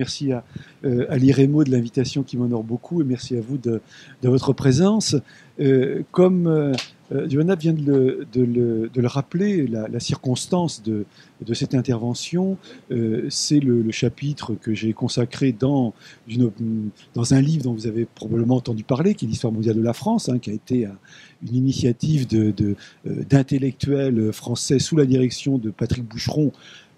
Merci à, euh, de l'invitation qui m'honore beaucoup et merci à vous de, votre présence. Euh, comme euh, euh Johanna vient de le, rappeler, la, circonstance de, cette intervention, euh, c'est le, chapitre que j'ai consacré dans, un livre dont vous avez probablement entendu parler, qui est l'histoire mondiale de la France, hein, qui a été une initiative d'intellectuels français sous la direction de Patrick Boucheron,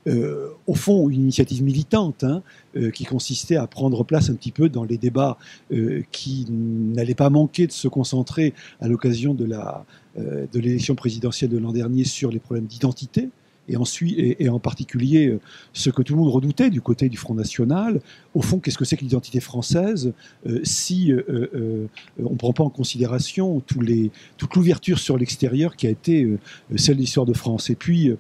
euh, au fond une initiative militante hein, euh, qui consistait à prendre place un petit peu dans les débats euh, qui n'allaient pas manquer de se concentrer à l'occasion de la euh, de l'élection présidentielle de l'an dernier sur les problèmes d'identité et, ensuite, et, en particulier euh, ce que tout le monde redoutait du côté du Front National. Au fond, qu'est-ce que c'est que l'identité française euh, si euh, on ne prend pas en considération tous les, toute l'ouverture sur l'extérieur qui a été celle de l'histoire de France Et puis,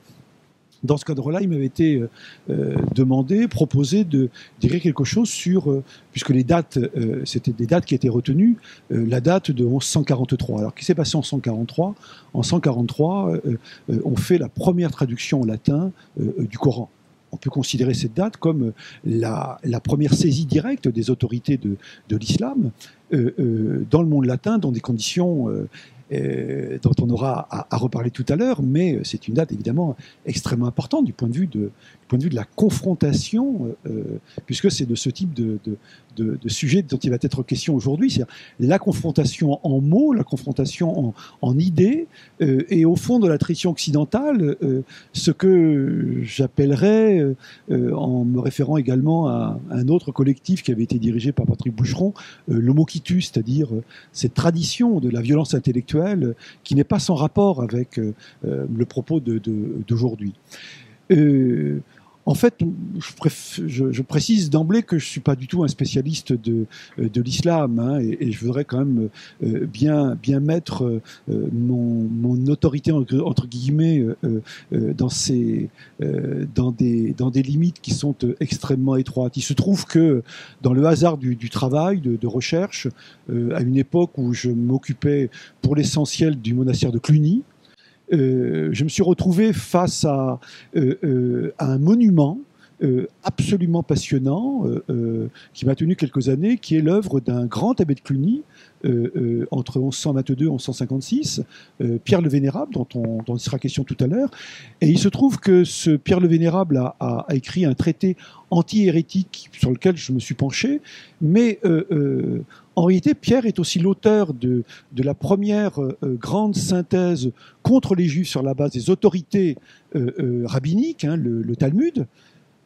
dans ce cadre-là, il m'avait été euh, euh, demandé, proposé de dire quelque chose sur, euh, puisque les dates, c'était des dates qui étaient retenues, la date de 1143. Alors, qu'est-ce qui s'est passé en 143 En 143, euh, on fait la première traduction en latin du Coran. On peut considérer cette date comme la, première saisie directe des autorités de, l'islam dans le monde latin, dans des conditions dont on aura à, reparler tout à l'heure, mais c'est une date évidemment extrêmement importante du point de vue de, point de, vue de la confrontation, euh, puisque c'est de ce type de, de, de, sujet dont il va être question aujourd'hui, c'est-à-dire la confrontation en mots, la confrontation en, en idées, euh, et au fond de la tradition occidentale, euh, ce que j'appellerais, euh, en me référant également à un autre collectif qui avait été dirigé par Patrick Boucheron, euh, l'homoquitus, c'est-à-dire cette tradition de la violence intellectuelle qui n'est pas sans rapport avec le propos d'aujourd'hui. Euh, en fait, je, précise d'emblée que je suis pas du tout un spécialiste de, de l'islam, hein, et, je voudrais quand même euh, bien, mettre euh, mon, autorité entre, guillemets euh, euh, dans, ces, euh, dans, des, limites qui sont extrêmement étroites. Il se trouve que dans le hasard du, travail, de, recherche, à une époque où je m'occupais pour l'essentiel du monastère de Cluny, euh, je me suis retrouvé face à, euh, euh, à un monument euh, absolument passionnant euh, euh, qui m'a tenu quelques années, qui est l'œuvre d'un grand abbé de Cluny entre 1122 et 1156, Pierre le Vénérable, dont, on, il sera question tout à l'heure. Et il se trouve que ce Pierre le Vénérable a, a, écrit un traité anti-hérétique sur lequel je me suis penché, mais en réalité, Pierre est aussi l'auteur de, la première grande synthèse contre les Juifs sur la base des autorités rabbiniques, hein, le, Talmud,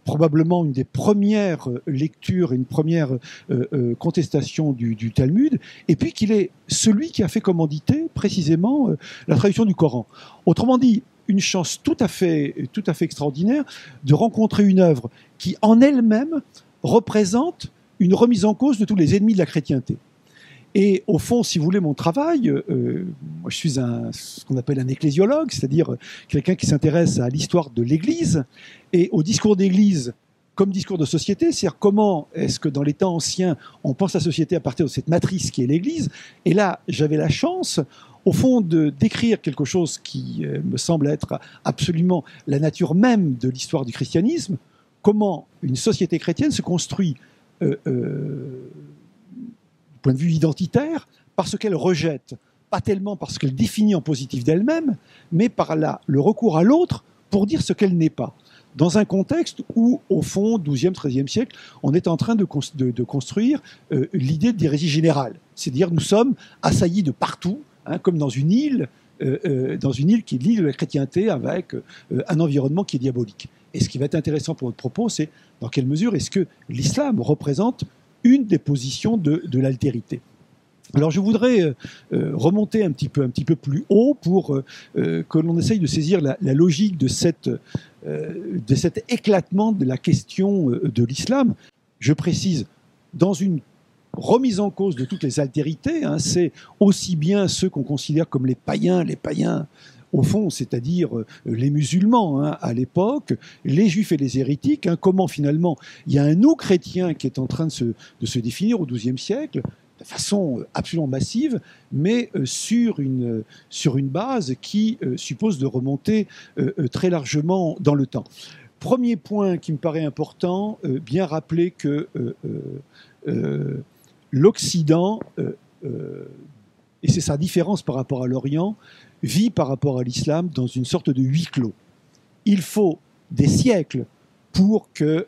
probablement une des premières lectures, une première euh, contestation du, du, Talmud, et puis qu'il est celui qui a fait commanditer précisément la traduction du Coran. Autrement dit, une chance tout à fait, tout à fait extraordinaire de rencontrer une œuvre qui, en elle-même, représente une remise en cause de tous les ennemis de la chrétienté. Et au fond, si vous voulez, mon travail, euh, moi je suis ce qu'on appelle un ecclésiologue, c'est-à-dire quelqu'un qui s'intéresse à l'histoire de l'Église et au discours d'Église comme discours de société, c'est-à-dire comment est-ce que dans les temps anciens, on pense la société à partir de cette matrice qui est l'Église. Et là, j'avais la chance, au fond, de d'écrire quelque chose qui euh, me semble être absolument la nature même de l'histoire du christianisme, comment une société chrétienne se construit euh, euh, point de vue identitaire, parce qu'elle rejette, pas tellement parce qu'elle définit en positif d'elle-même, mais par là, le recours à l'autre pour dire ce qu'elle n'est pas. Dans un contexte où, au fond, 12e, 13e siècle, on est en train de, construire euh, l'idée d'hérésie générale. C'est-à-dire, nous sommes assaillis de partout, hein, comme dans une île, euh, euh, dans une île qui est l'île de la chrétienté, avec un environnement qui est diabolique. Et ce qui va être intéressant pour votre propos, c'est dans quelle mesure est-ce que l'islam représente une des positions de, l'altérité. Alors je voudrais euh, remonter un petit peu, plus haut pour euh, que l'on essaye de saisir la, logique de, cette, euh, cet éclatement de la question de l'islam. Je précise, dans une remise en cause de toutes les altérités, hein, c'est aussi bien ceux qu'on considère comme les païens, les païens au fond, c'est-à-dire euh, les musulmans hein, à l'époque, les juifs et les hérétiques, hein, comment finalement il y a un nous chrétien qui est en train de se, de se définir au XIIe siècle de façon euh, absolument massive, mais euh, sur, une, sur une base qui suppose de remonter très largement dans le temps. premier point qui me paraît important, bien rappeler que l'Occident, et c'est sa différence par rapport à l'Orient, vit par rapport à l'islam dans une sorte de huis clos. Il faut des siècles pour que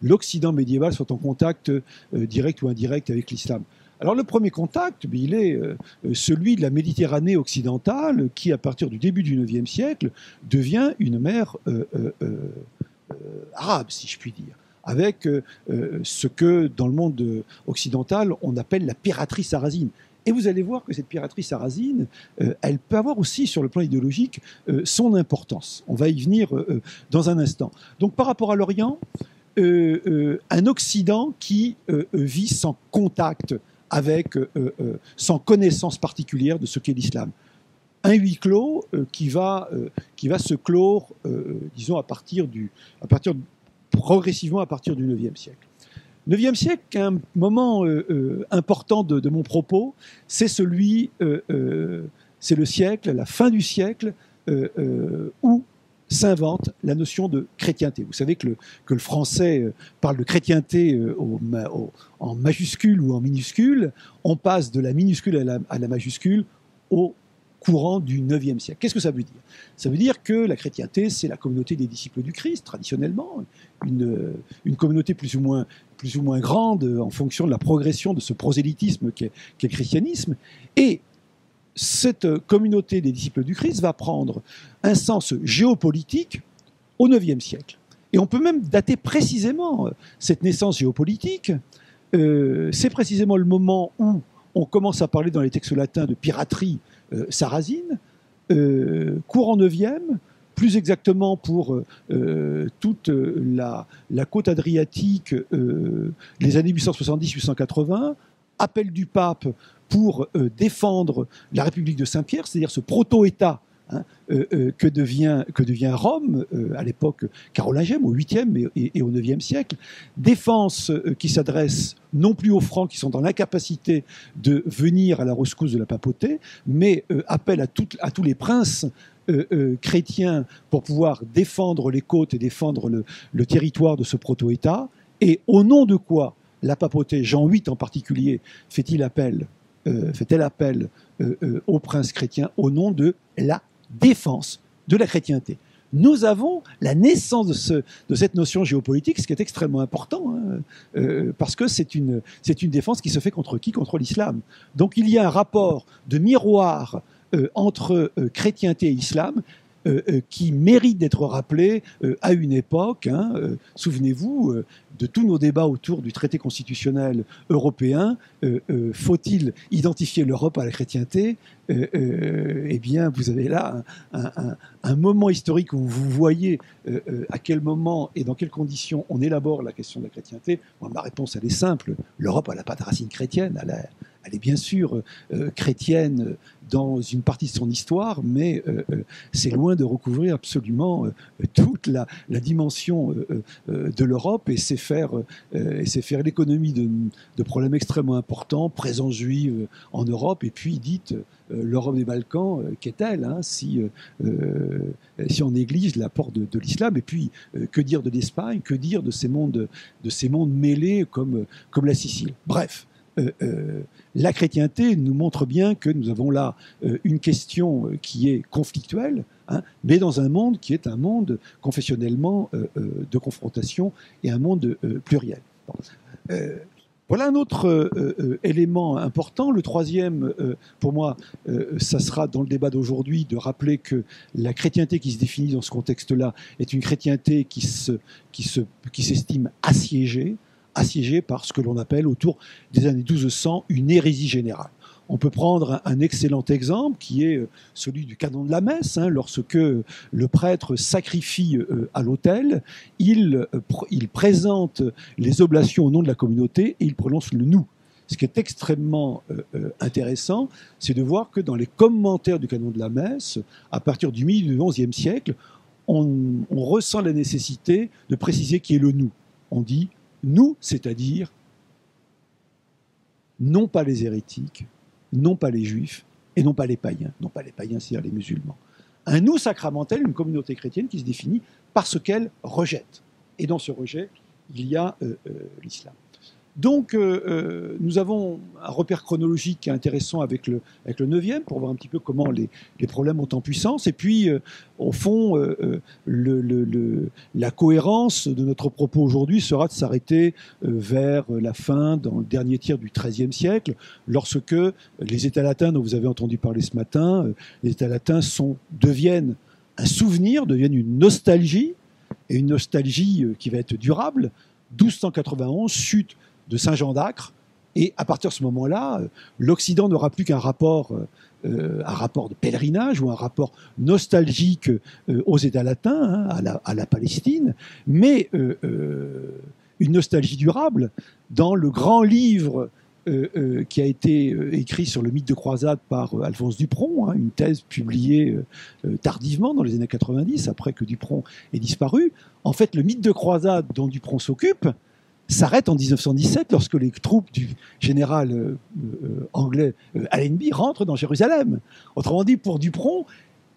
l'Occident médiéval soit en contact direct ou indirect avec l'islam. Alors le premier contact, il est euh, celui de la Méditerranée occidentale qui, à partir du début du IXe siècle, devient une mer euh, euh, arabe, si je puis dire avec ce que dans le monde occidental on appelle la piraterie sarrasine. Et vous allez voir que cette piraterie sarrasine, elle peut avoir aussi sur le plan idéologique son importance. On va y venir dans un instant. Donc par rapport à l'Orient, un Occident qui vit sans contact avec, euh, euh, sans connaissance particulière de ce qu'est l'islam. Un huis clos euh, qui, va, qui va se clore, disons, à partir, du, à partir progressivement à partir du IXe siècle. 9e siècle, un moment important de, mon propos, c'est celui, c'est le siècle, la fin du siècle, où s'invente la notion de chrétienté. Vous savez que le, que le français euh, parle de chrétienté euh, en majuscule ou en minuscule. On passe de la minuscule à la, majuscule au courant du IXe siècle. Qu'est-ce que ça veut dire? Ça veut dire que la chrétienté, c'est la communauté des disciples du Christ, traditionnellement, une, une communauté plus ou, moins, plus ou moins grande en fonction de la progression de ce prosélytisme qu'est le christianisme. Et cette communauté des disciples du Christ va prendre un sens géopolitique au IXe siècle. Et on peut même dater précisément euh, cette naissance géopolitique. Euh, c'est précisément le moment où on commence à parler dans les textes latins de piraterie euh, sarrasine, courant 9e, plus exactement pour toute la, la, côte adriatique, les années 870-880, appel du pape pour euh, défendre la République de Saint-Pierre, c'est-à-dire ce proto-État hein, euh, euh, que, devient, Rome à l'époque carolingienne, au 8e et, au 9e siècle. Défense qui s'adresse non plus aux Francs qui sont dans l'incapacité de venir à la rescousse de la papauté, mais appel à, tous les princes chrétiens pour pouvoir défendre les côtes et défendre le, territoire de ce proto-État. Et au nom de quoi la papauté, Jean VIII en particulier, fait-il appel euh, fait-elle appel euh, euh, aux princes chrétiens au nom de la défense de la chrétienté? Nous avons la naissance de, ce, de cette notion géopolitique, ce qui est extrêmement important, hein, parce que c'est une, c'est une défense qui se fait contre qui? Contre l'islam. Donc il y a un rapport de miroir entre chrétienté et islam qui mérite d'être rappelé à une époque. Hein, souvenez-vous, de tous nos débats autour du traité constitutionnel européen, euh, euh, faut-il identifier l'Europe à la chrétienté euh, Eh bien, vous avez là un, moment historique où vous voyez à quel moment et dans quelles conditions on élabore la question de la chrétienté. ma réponse, elle est simple. L'Europe, elle n'a pas de racine chrétienne. Elle, elle est bien sûr chrétienne dans une partie de son histoire, mais c'est loin de recouvrir absolument toute la, dimension de l'Europe et c'est faire, euh, faire l'économie de, problèmes extrêmement importants, présence juive en Europe, et puis dites euh, l'Europe des Balkans, euh, qu'est-elle hein, si, si on néglige l'apport de, de l'islam Et puis, que dire de l'Espagne Que dire de ces mondes, de ces mondes mêlés comme, comme la Sicile? Bref. La chrétienté nous montre bien que nous avons là une question qui est conflictuelle, Hein, mais dans un monde qui est un monde confessionnellement euh, euh, de confrontation et un monde euh, pluriel. Voilà un autre élément important. Le troisième, pour moi, ça sera dans le débat d'aujourd'hui de rappeler que la chrétienté qui se définit dans ce contexte-là est une chrétienté qui s'estime qui se, qui assiégée, assiégée par ce que l'on appelle autour des années 1200 une hérésie générale. On peut prendre un excellent exemple qui est euh, celui du canon de la messe. Hein. lorsque le prêtre sacrifie euh, à l'autel, il, euh, il présente les oblations au nom de la communauté et il prononce le nous. Ce qui est extrêmement intéressant, c'est de voir que dans les commentaires du canon de la messe, à partir du milieu du XIe siècle, on, on, ressent la nécessité de préciser qui est le nous. On dit nous, c'est-à-dire non pas les hérétiques, non pas les juifs et non pas les païens, non pas les païens, c'est-à-dire les musulmans. un nous sacramentel, une communauté chrétienne qui se définit par ce qu'elle rejette. Et dans ce rejet, il y a l'islam. Donc, euh, euh, nous avons un repère chronologique intéressant avec le, avec le 9e pour voir un petit peu comment les, les problèmes ont en puissance. Et puis, euh, au fond, le, le, la cohérence de notre propos aujourd'hui sera de s'arrêter vers la fin, dans le dernier tiers du XIIIe siècle, lorsque les États latins dont vous avez entendu parler ce matin, les États latins sont, deviennent un souvenir, deviennent une nostalgie, et une nostalgie qui va être durable. 1291, chute de Saint-Jean d'Acre. Et à partir de ce moment-là, euh, l'Occident n'aura plus qu'un rapport, euh, euh, un rapport de pèlerinage ou un rapport nostalgique aux États latins, hein, à, la, Palestine, mais une nostalgie durable dans le grand livre qui a été écrit sur le mythe de croisade par Alphonse Dupron, hein, une thèse publiée tardivement dans les années 90, après que Dupron ait disparu. En fait, le mythe de croisade dont Dupron s'occupe, s'arrête en 1917 lorsque les troupes du général euh, euh, anglais euh, Allenby rentrent dans Jérusalem. Autrement dit, pour Dupron,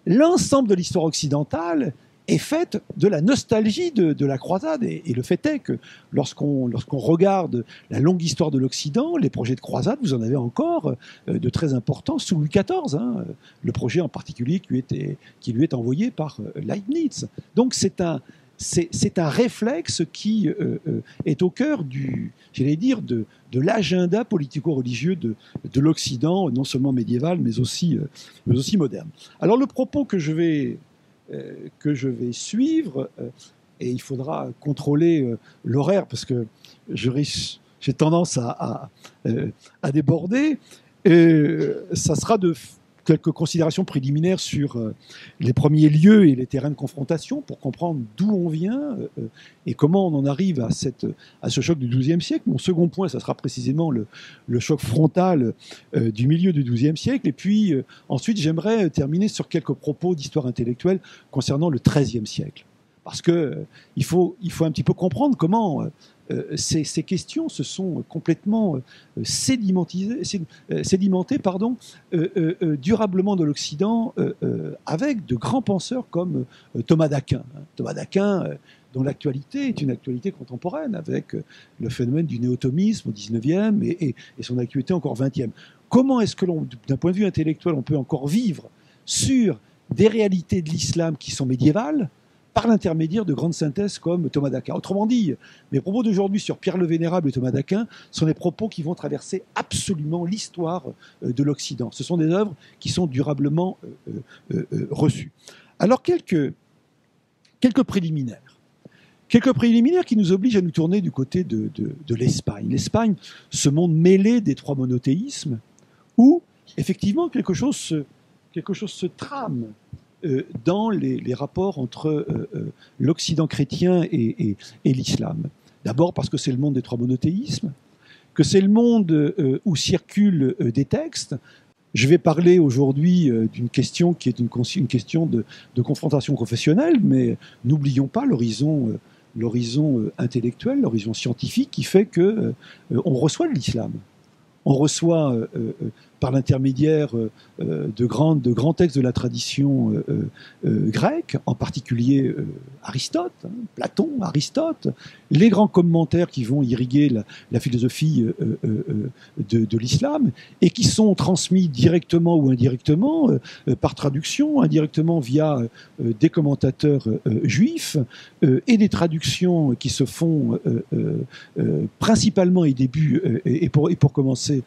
l'ensemble de l'histoire occidentale est faite de la nostalgie de, la croisade. Et, le fait est que lorsqu'on lorsqu'on regarde la longue histoire de l'Occident, les projets de croisade, vous en avez encore de très importants sous Louis XIV. Hein. le projet en particulier qui lui, était, qui lui est envoyé par Leibniz. Donc c'est un, c'est un réflexe qui euh, euh, est au cœur du, j'allais dire, de, l'agenda politico-religieux de, l'Occident, non seulement médiéval, mais aussi, euh, mais aussi moderne. Alors le propos que je vais, que je vais suivre, et il faudra contrôler l'horaire parce que j'ai tendance à, à déborder, ça sera de quelques considérations préliminaires sur euh, les premiers lieux et les terrains de confrontation pour comprendre d'où on vient euh, euh, et comment on en arrive à, cette, à ce choc du XIIe siècle. Mon second point, ça sera précisément le, le choc frontal du milieu du XIIe siècle. Et puis ensuite, j'aimerais terminer sur quelques propos d'histoire intellectuelle concernant le XIIIe siècle. Parce que faut, il faut un petit peu comprendre comment ces, questions se sont complètement euh, euh, sédimentées durablement de l'Occident avec de grands penseurs comme Thomas d'Aquin. Hein. Thomas d'Aquin dont l'actualité est une actualité contemporaine, avec le phénomène du néotomisme au XIXe et, et, son actualité encore au XXe. Comment est-ce que d'un point de vue intellectuel, on peut encore vivre sur des réalités de l'islam qui sont médiévales par l'intermédiaire de grandes synthèses comme Thomas d'Aquin. Autrement dit, mes propos d'aujourd'hui sur Pierre le Vénérable et Thomas d'Aquin sont des propos qui vont traverser absolument l'histoire euh, de l'Occident. Ce sont des œuvres qui sont durablement euh, euh, reçues. Alors, quelques, préliminaires. Quelques préliminaires qui nous obligent à nous tourner du côté de, l'Espagne. L'Espagne, ce monde mêlé des trois monothéismes, où effectivement quelque chose se trame dans les, rapports entre euh, euh, l'Occident chrétien et, l'islam. D'abord parce que c'est le monde des trois monothéismes, que c'est le monde où circulent des textes. Je vais parler aujourd'hui d'une question qui est une, question de, confrontation confessionnelle, mais n'oublions pas l'horizon intellectuel, l'horizon scientifique qui fait que on reçoit de l'islam. On reçoit par l'intermédiaire euh, euh, de, grands textes de la tradition euh, grecque, en particulier Aristote, hein, Platon, Aristote, les grands commentaires qui vont irriguer la, philosophie de, l'islam et qui sont transmis directement ou indirectement par traduction, indirectement via des commentateurs juifs et des traductions qui se font principalement et pour commencer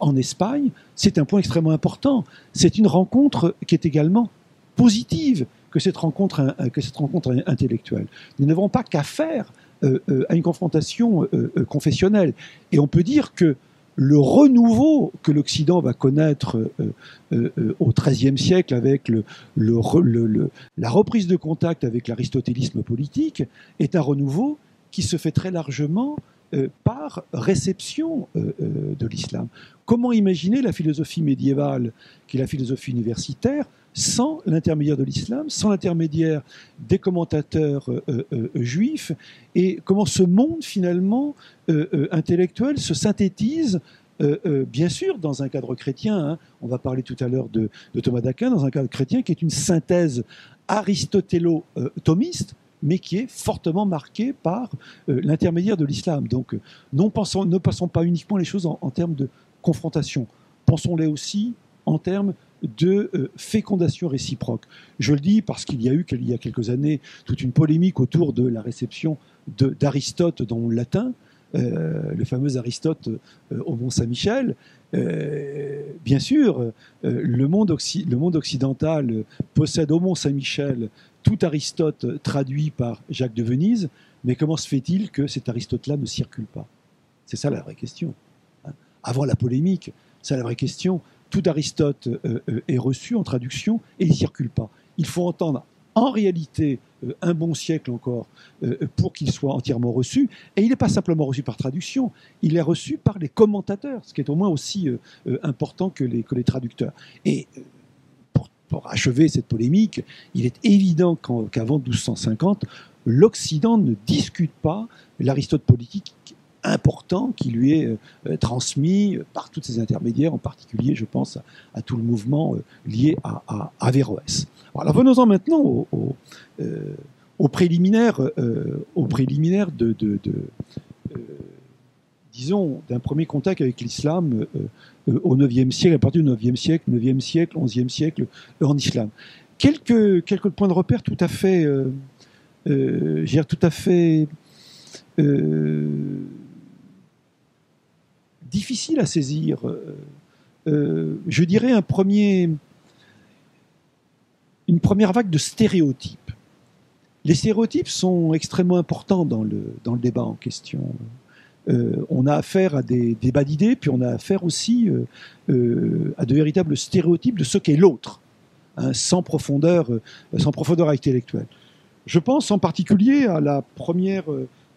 en Espagne c'est un point extrêmement important. C'est une rencontre qui est également positive que cette rencontre, que cette rencontre intellectuelle. Nous n'avons pas qu'à faire euh, euh, à une confrontation euh, confessionnelle. Et on peut dire que le renouveau que l'Occident va connaître au XIIIe siècle avec la reprise de contact avec l'aristotélisme politique est un renouveau qui se fait très largement euh, par réception euh, euh, de l'islam. Comment imaginer la philosophie médiévale, qui est la philosophie universitaire, sans l'intermédiaire de l'islam, sans l'intermédiaire des commentateurs juifs, et comment ce monde finalement intellectuel se synthétise bien sûr, dans un cadre chrétien, hein, on va parler tout à l'heure de, Thomas d'Aquin, dans un cadre chrétien qui est une synthèse aristotélo-thomiste, mais qui est fortement marqué par l'intermédiaire de l'islam. Donc, non pensons, ne passons pas uniquement les choses en, termes de confrontation, pensons-les aussi en termes de euh, fécondation réciproque. Je le dis parce qu'il y a eu, il y a quelques années, toute une polémique autour de la réception d'Aristote dans le latin, euh, le fameux Aristote euh, au Mont Saint-Michel. bien sûr, le monde, le, monde occidental possède au Mont Saint-Michel tout Aristote traduit par Jacques de Venise, mais comment se fait-il que cet Aristote-là ne circule pas? C'est ça la vraie question. Avant la polémique, c'est la vraie question tout Aristote euh, euh, est reçu en traduction et il ne circule pas. Il faut entendre en réalité euh, un bon siècle encore pour qu'il soit entièrement reçu. Et il n'est pas simplement reçu par traduction, il est reçu par les commentateurs, ce qui est au moins aussi important que les, que les traducteurs. Et pour, achever cette polémique, il est évident qu'avant 1250, l'Occident ne discute pas l'Aristote politique important qui lui est euh, transmis par tous ces intermédiaires, en particulier, je pense, à, tout le mouvement euh, lié à, à Averroès. Alors venons-en maintenant au, au, euh, préliminaire, au préliminaire de, disons, d'un premier contact avec l'islam au IXe siècle, à partir du IXe siècle, IXe siècle, XIe siècle, en islam. Quelques, quelques points de repère tout à fait, euh, tout à fait difficile à saisir. Euh, euh, je dirais un premier, une première vague de stéréotypes. Les stéréotypes sont extrêmement importants dans le, dans le débat en question. Euh, on a affaire à des débats d'idées, puis on a affaire aussi à de véritables stéréotypes de ce qu'est l'autre, hein, sans, profondeur, sans profondeur intellectuelle. Je pense en particulier à la première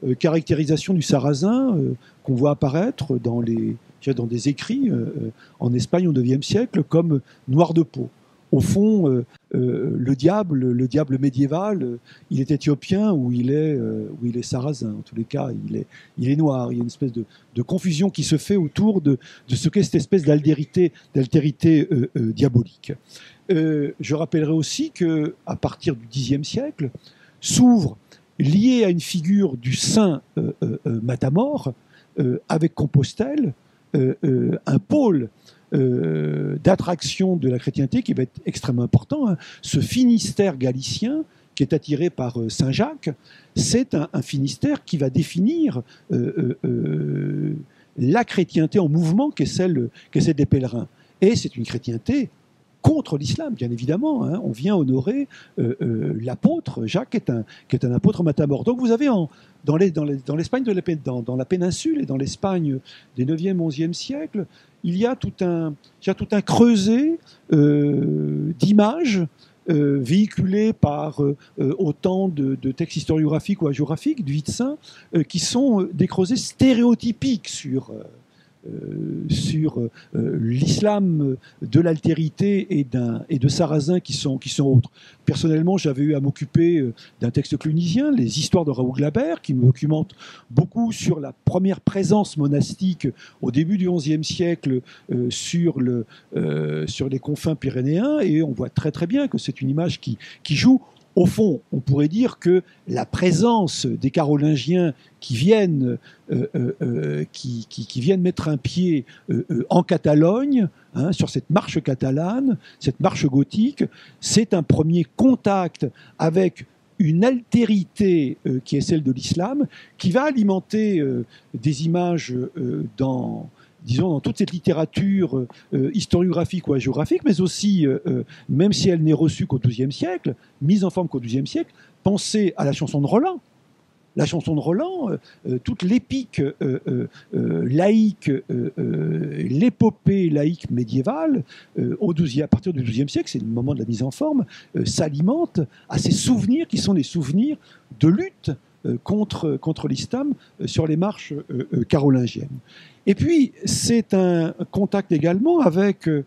euh, caractérisation du sarrasin euh, qu'on voit apparaître dans, des écrits euh, en Espagne au IXe siècle comme noir de peau. Au fond, le diable, le diable médiéval, il est éthiopien ou il est, ou il est sarrasin. En tous les cas, il est, il est noir. Il y a une espèce de, confusion qui se fait autour de, ce qu'est cette espèce d'altérité, diabolique. je rappellerai aussi que à partir du Xe siècle s'ouvre lié à une figure du saint euh, euh, euh, Matamor, avec Compostelle, un pôle d'attraction de la chrétienté qui va être extrêmement important. Hein. Ce Finistère galicien qui est attiré par Saint Jacques, c'est un, Finistère qui va définir la chrétienté en mouvement qui celle, est celle des pèlerins. Et c'est une chrétienté contre l'islam, bien évidemment. Hein. On vient honorer euh, euh, l'apôtre. Jacques qui est, un, apôtre matamor. Donc vous avez dans l'Espagne de la, dans, la péninsule et dans l'Espagne des 9e, 11e siècles, il y a tout un, creuset euh, d'images véhiculées par autant de, textes historiographiques ou hagiographiques du vide qui sont des creusets stéréotypiques sur euh, sur euh, l'islam de l'altérité et, et de Sarrazin qui sont, qui sont autres. Personnellement, j'avais eu à m'occuper euh, d'un texte clunisien, les histoires de Raoul Glabert, qui me documente beaucoup sur la première présence monastique au début du XIe siècle sur, le, sur les confins pyrénéens, et on voit très très bien que c'est une image qui, qui joue au fond, on pourrait dire que la présence des Carolingiens qui viennent, euh, euh, euh, mettre un pied en Catalogne, hein, sur cette marche catalane, cette marche gothique, c'est un premier contact avec une altérité qui est celle de l'islam, qui va alimenter des images dans disons, dans toute cette littérature euh, historiographique ou hagiographique, mais aussi, euh, euh, même si elle n'est reçue qu'au XIIe siècle, mise en forme qu'au XIIe siècle, pensez à la chanson de Roland. La chanson de Roland, toute l'épique laïque, l'épopée laïque médiévale, au 12 à partir du XIIe siècle, c'est le moment de la mise en forme, s'alimente à ces souvenirs qui sont les souvenirs de lutte contre, contre l'islam sur les marches carolingiennes. Et puis, c'est un contact également avec euh,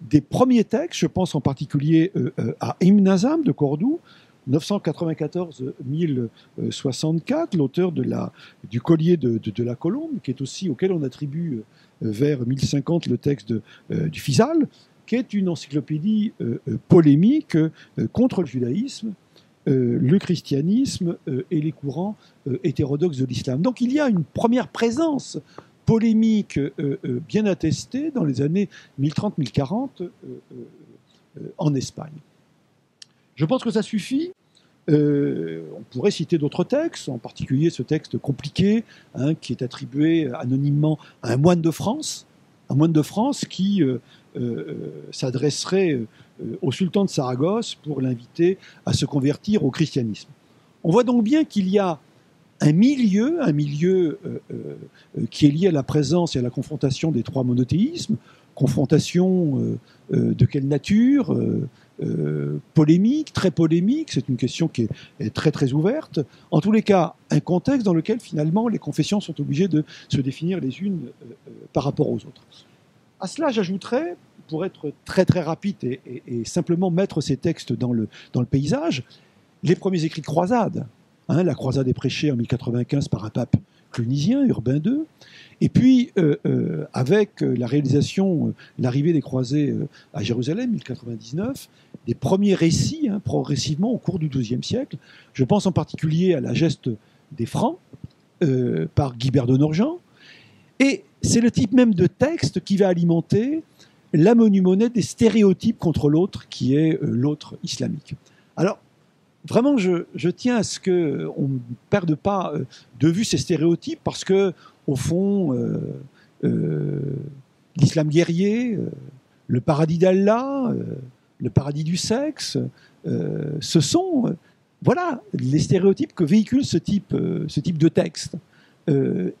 des premiers textes, je pense en particulier euh, à Ibn Nazam de Cordoue, 994-1064, l'auteur du collier de, la colombe, qui est aussi auquel on attribue vers 1050 le texte du Fisal, qui est une encyclopédie polémique contre le judaïsme, le christianisme et les courants hétérodoxes de l'islam. Donc il y a une première présence polémique bien attestée dans les années 1030-1040 en Espagne. Je pense que ça suffit. Euh, on pourrait citer d'autres textes, en particulier ce texte compliqué hein, qui est attribué anonymement à un moine de France, un moine de France qui euh, euh, s'adresserait au sultan de Saragosse pour l'inviter à se convertir au christianisme. On voit donc bien qu'il y a un milieu, un milieu qui est lié à la présence et à la confrontation des trois monothéismes, confrontation de quelle nature euh, polémique, très polémique, c'est une question qui est, très très ouverte. En tous les cas, un contexte dans lequel finalement les confessions sont obligées de se définir les unes euh, euh, par rapport aux autres. À cela, j'ajouterais, pour être très très rapide et, simplement mettre ces textes dans le, dans le paysage, les premiers écrits de croisade. Hein, la croisade est prêchée en 1095 par un pape clunisien, Urbain II, et puis, euh, euh, avec euh, la réalisation, l'arrivée des croisés à Jérusalem, 1099, des premiers récits, hein, progressivement au cours du XIIe siècle, je pense en particulier à la geste des Francs, par Guibert de Norgent, et c'est le type même de texte qui va alimenter la monumonnaie des stéréotypes contre l'autre, qui est l'autre islamique. Alors, vraiment, je, tiens à ce qu'on ne perde pas de vue ces stéréotypes, parce que au fond, euh, euh, l'islam guerrier, euh, le paradis d'Allah, le paradis du sexe, ce sont voilà les stéréotypes que véhicule ce type, ce type de texte.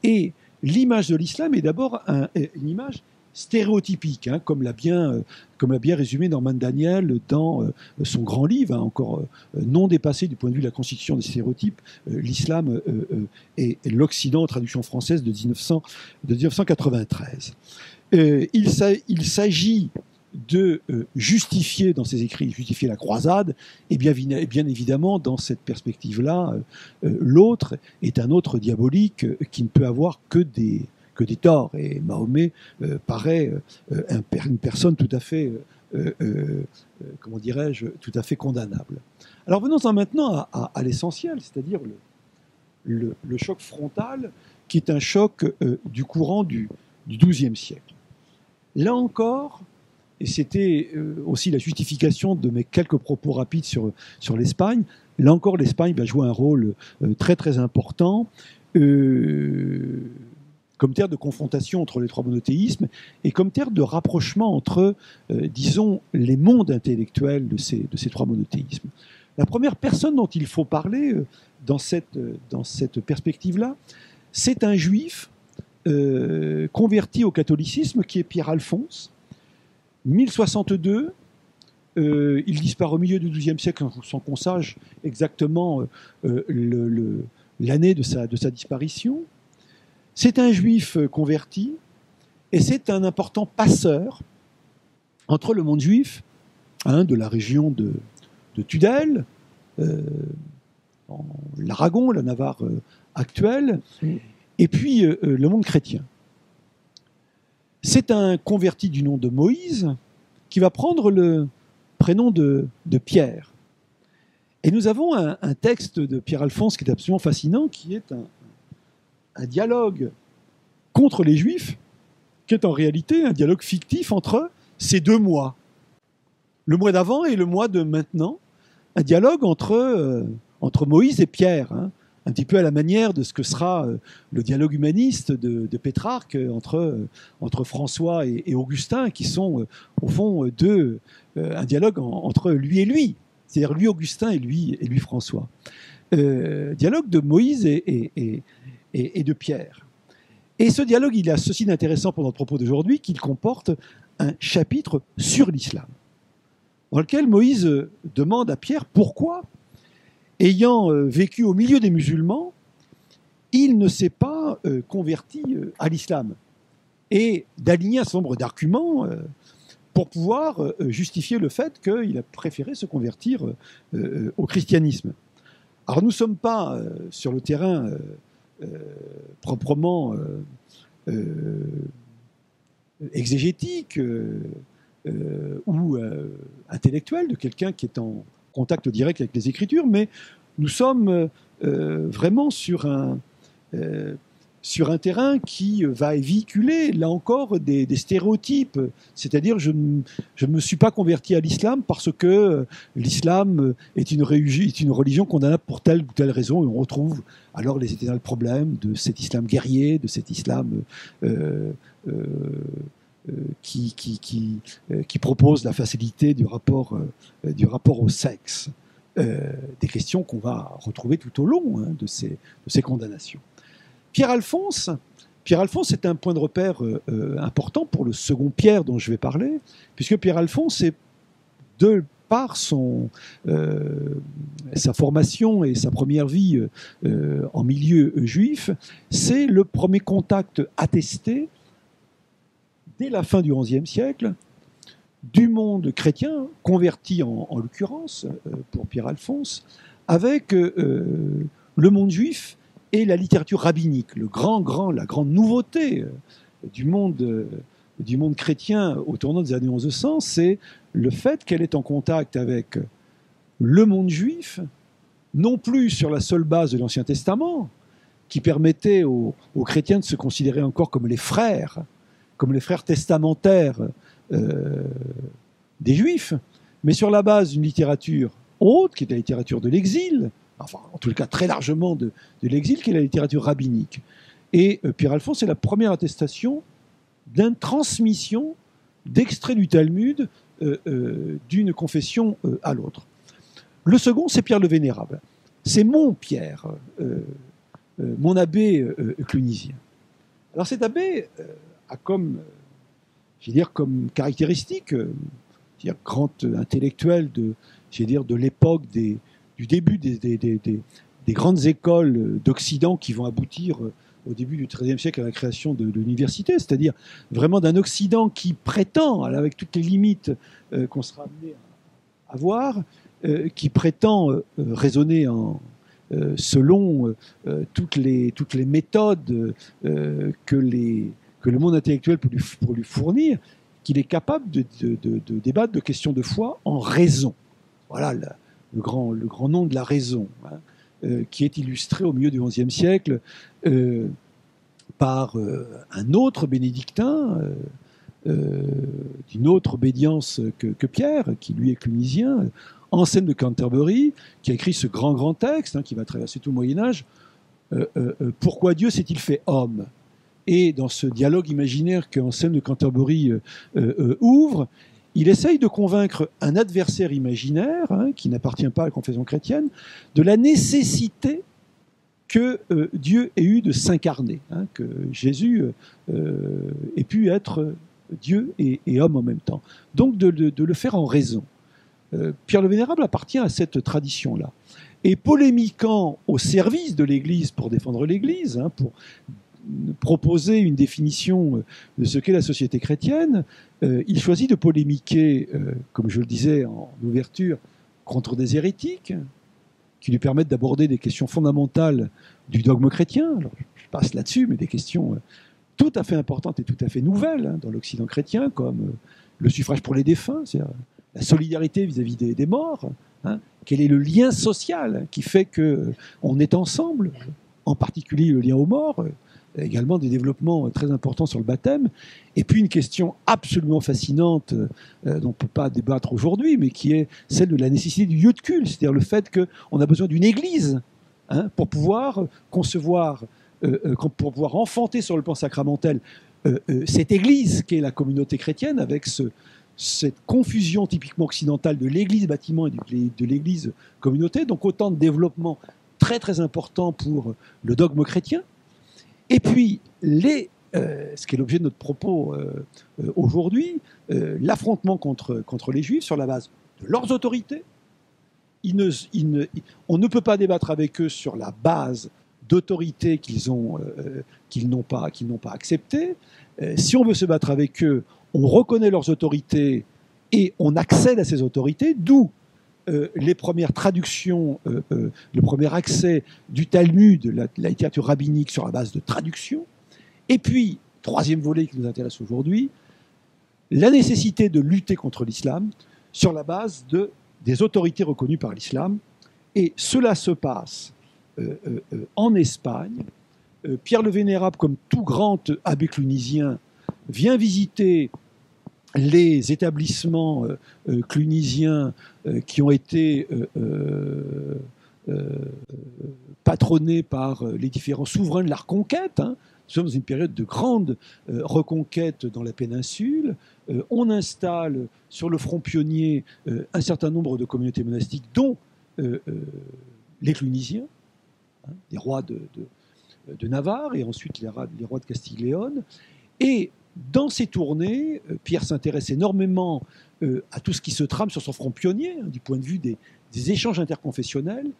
et l'image de l'islam est d'abord une image stéréotypique, hein, comme l'a bien, euh, bien résumé Norman Daniel dans euh, son grand livre, hein, encore euh, non dépassé du point de vue de la constitution des stéréotypes, l'islam et, l'Occident, traduction française de, 1900, de 1993. il s'agit de justifier dans ses écrits, justifier la croisade, et bien, bien évidemment, dans cette perspective-là, l'autre est un autre diabolique qui ne peut avoir que des, que torts. Et Mahomet euh, paraît euh, une personne tout à fait, euh, comment dirais-je, tout à fait condamnable. Alors venons-en maintenant à, l'essentiel, c'est-à-dire le, choc frontal, qui est un choc du courant du, XIIe siècle. Là encore, et c'était aussi la justification de mes quelques propos rapides sur, sur l'Espagne, là encore l'Espagne va jouer un rôle très très important comme terre de confrontation entre les trois monothéismes et comme terre de rapprochement entre, euh, disons, les mondes intellectuels de ces, de ces trois monothéismes. La première personne dont il faut parler euh, dans cette, euh, dans cette perspective-là, c'est un juif converti au catholicisme qui est Pierre Alphonse. 1062, il disparaît au milieu du XIIe siècle sans qu'on sache exactement l'année de sa, de sa disparition. C'est un juif euh, converti et c'est un important passeur entre le monde juif, hein, de la région de, Tudel, euh, l'Aragon, la Navarre euh, actuelle, et puis le monde chrétien. C'est un converti du nom de Moïse qui va prendre le prénom de, Pierre. Et nous avons un, texte de Pierre Alphonse qui est absolument fascinant, qui est un, dialogue contre les Juifs, qui est en réalité un dialogue fictif entre ces deux mois. Le mois d'avant et le mois de maintenant. Un dialogue entre, euh, Moïse et Pierre, hein. Un petit peu à la manière de ce que sera euh, le dialogue humaniste de, Pétrarque entre, euh, entre François et, Augustin, qui sont au fond deux, un dialogue entre lui et lui, c'est-à-dire lui Augustin et lui, et lui François. dialogue de Moïse et, et, et, de Pierre. Et ce dialogue, il a ceci d'intéressant pour notre propos d'aujourd'hui, qu'il comporte un chapitre sur l'islam, dans lequel Moïse demande à Pierre pourquoi, ayant euh, vécu au milieu des musulmans, il ne s'est pas euh, converti euh, à l'islam. Et d'aligner un nombre d'arguments pour pouvoir justifier le fait qu'il a préféré se convertir au christianisme. Alors nous ne sommes pas sur le terrain proprement exégétique ou intellectuel de quelqu'un qui est en contact direct avec les Écritures, mais nous sommes vraiment sur un, sur un terrain qui va véhiculer, là encore, des, stéréotypes. C'est-à-dire, je ne me suis pas converti à l'islam parce que l'islam est une, est une religion condamnable pour telle ou telle raison. Et on retrouve alors les éternels problèmes de cet islam guerrier, de cet islam euh, euh, euh, qui, qui, qui, propose la facilité du rapport, du rapport au sexe. des questions qu'on va retrouver tout au long hein, de, ces, condamnations. Pierre-Alphonse, Pierre-Alphonse est un point de repère euh, euh, important pour le second Pierre dont je vais parler, puisque Pierre-Alphonse de par son, euh, sa formation et sa première vie en milieu juif, c'est le premier contact attesté dès la fin du XIe siècle du monde chrétien, converti en, en l'occurrence pour Pierre-Alphonse, avec le monde juif et la littérature rabbinique. Le grand, grand, la grande nouveauté euh, du monde, euh, du monde chrétien au tournant des années 1100, c'est le fait qu'elle est en contact avec le monde juif, non plus sur la seule base de l'Ancien Testament, qui permettait aux, chrétiens de se considérer encore comme les frères, comme les frères testamentaires euh, des juifs, mais sur la base d'une littérature haute, qui est la littérature de l'exil, enfin en tout cas très largement de, l'exil, qui est la littérature rabbinique. Et euh, Pierre-Alphonse est la première attestation d'une transmission d'extraits du Talmud euh, d'une confession à l'autre. Le second, c'est Pierre le Vénérable. C'est mon Pierre, mon abbé clunisien. Alors cet abbé a comme, dire, comme caractéristique, dire, grand de, dire, de l'époque des, du début des, grandes écoles d'Occident qui vont aboutir euh, au début du XIIIe siècle à la création de, l'université, c'est-à-dire vraiment d'un Occident qui prétend, avec toutes les limites euh, qu'on sera amené à voir, euh, qui prétend raisonner en, selon toutes, les, toutes les méthodes que, les, que le monde intellectuel pour lui fournir, qu'il est capable de, débattre de questions de foi en raison. Voilà le grand, le grand nom de la raison, hein, euh, qui est illustré au milieu du XIe siècle euh, par euh, un autre bénédictin, d'une autre obédience que, Pierre, qui lui est clunisien, Anselme de Canterbury, qui a écrit ce grand, grand texte hein, qui va traverser tout le Moyen Âge. pourquoi Dieu s'est-il fait homme? Et dans ce dialogue imaginaire que Anselme de Canterbury ouvre, il essaye de convaincre un adversaire imaginaire, hein, qui n'appartient pas à la confession chrétienne, de la nécessité que euh, Dieu ait eu de s'incarner, hein, que Jésus euh, ait pu être Dieu et, homme en même temps. Donc de, le faire en raison. Euh, Pierre le Vénérable appartient à cette tradition-là. Et polémiquant au service de l'Église pour défendre l'Église, hein, pour proposer une définition de ce qu'est la société chrétienne, euh, il choisit de polémiquer, euh, comme je le disais en ouverture, contre des hérétiques qui lui permettent d'aborder des questions fondamentales du dogme chrétien. je passe là-dessus, mais des questions euh, tout à fait importantes et tout à fait nouvelles hein, dans l'Occident chrétien, comme le suffrage pour les défunts, c'est-à-dire la solidarité vis-à-vis des, morts. Hein. quel est le lien social qui fait qu'on est ensemble, en particulier le lien aux morts également des développements très importants sur le baptême. Et puis une question absolument fascinante euh, dont on ne peut pas débattre aujourd'hui, mais qui est celle de la nécessité du lieu de culte, c'est-à-dire le fait qu'on a besoin d'une église hein, pour pouvoir concevoir, euh, euh, pour pouvoir enfanter sur le plan sacramentel cette église qui est la communauté chrétienne avec ce, cette confusion typiquement occidentale de l'église bâtiment et de l'église communauté. Donc autant de développements très très importants pour le dogme chrétien. Et puis, euh, ce qui est l'objet de notre propos euh, euh, aujourd'hui, l'affrontement contre, contre les juifs sur la base de leurs autorités. on ne peut pas débattre avec eux sur la base d'autorités qu'ils pas, qu'ils n'ont pas acceptées. si on veut se battre avec eux, on reconnaît leurs autorités et on accède à ces autorités, d'où euh, les premières traductions, euh, euh, le premier accès du Talmud, la, la littérature rabbinique sur la base de traduction. Et puis, troisième volet qui nous intéresse aujourd'hui, la nécessité de lutter contre l'islam sur la base de, des autorités reconnues par l'islam. Et cela se passe en Espagne. Pierre le Vénérable, comme tout grand abbé clunisien, vient visiter les établissements clunisiens qui ont été patronnés par les différents souverains de la reconquête, hein. nous sommes dans une période de grande reconquête dans la péninsule, on installe sur le front pionnier un certain nombre de communautés monastiques, dont les Clunisiens, hein, les rois de, Navarre et ensuite les, les rois de Castille-Léon. Et dans ses tournées, euh, Pierre s'intéresse énormément euh, à tout ce qui se trame sur son front pionnier, hein, du point de vue des, échanges interconfessionnels,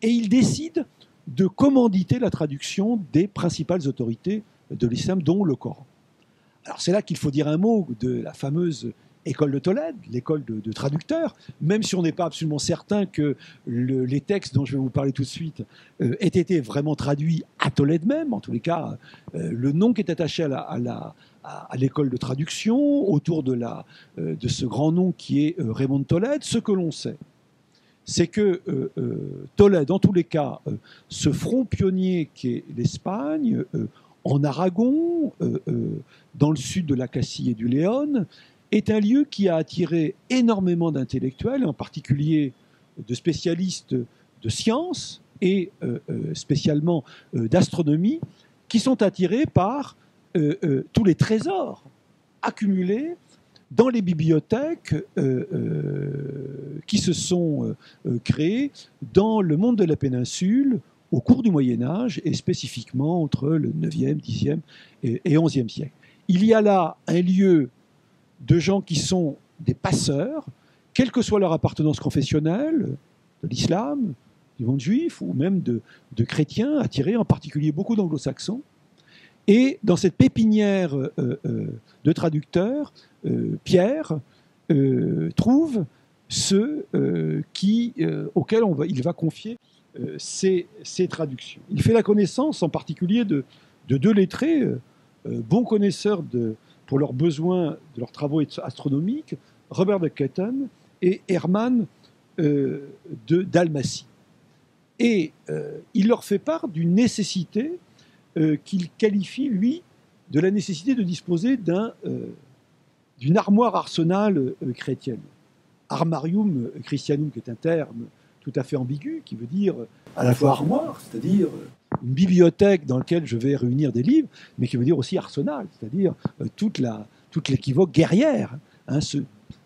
et il décide de commanditer la traduction des principales autorités de l'islam, dont le Coran. Alors c'est là qu'il faut dire un mot de la fameuse école de Tolède, l'école de, traducteurs, même si on n'est pas absolument certain que les textes dont je vais vous parler tout de suite euh, aient été vraiment traduits à Tolède même. En tous les cas, le nom qui est attaché à la, l'école de traduction, autour de, la, euh, de ce grand nom qui est euh, Raymond de Tolède, ce que l'on sait, c'est que euh, Tolède, en tous les cas, ce front pionnier qui est l'Espagne, en Aragon, dans le sud de la Castille et du Léon, est un lieu qui a attiré énormément d'intellectuels, en particulier de spécialistes de sciences et spécialement d'astronomie, qui sont attirés par euh, euh, tous les trésors accumulés dans les bibliothèques euh, qui se sont créées dans le monde de la péninsule au cours du Moyen Âge et spécifiquement entre le 9e, 10e et, 11e siècle. Il y a là un lieu de gens qui sont des passeurs, quelle que soit leur appartenance confessionnelle, de l'islam, du monde juif ou même de chrétiens, attirés en particulier beaucoup d'anglo-saxons, et dans cette pépinière euh, euh, de traducteurs, euh, Pierre trouve ceux auxquels il va confier ses, traductions. Il fait la connaissance en particulier de, deux lettrés, bons connaisseurs de, pour leurs besoins de leurs travaux astronomiques, Robert de Ketten et Hermann de Dalmatie. Et il leur fait part d'une nécessité euh, qu'il qualifie, lui, de la nécessité de disposer d'un, euh, d'une armoire arsenal euh, chrétienne. Armarium Christianum, qui est un terme tout à fait ambigu, qui veut dire à la fois armoire, c'est-à-dire une bibliothèque dans laquelle je vais réunir des livres, mais qui veut dire aussi arsenal, c'est-à-dire toute, la, toute l'équivoque guerrière, hein, se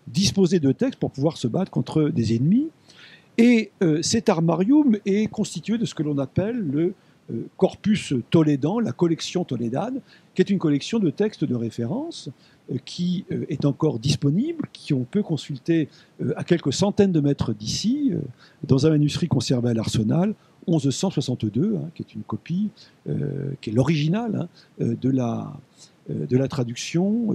disposer de textes pour pouvoir se battre contre des ennemis. Et cet armarium est constitué de ce que l'on appelle le corpus tolédan, la collection tolédane, qui est une collection de textes de référence euh, qui euh, est encore disponible, qui on peut consulter à quelques centaines de mètres d'ici, dans un manuscrit conservé à l'Arsenal, 1162, hein, qui est une copie, qui est l'original hein, de, la, de la traduction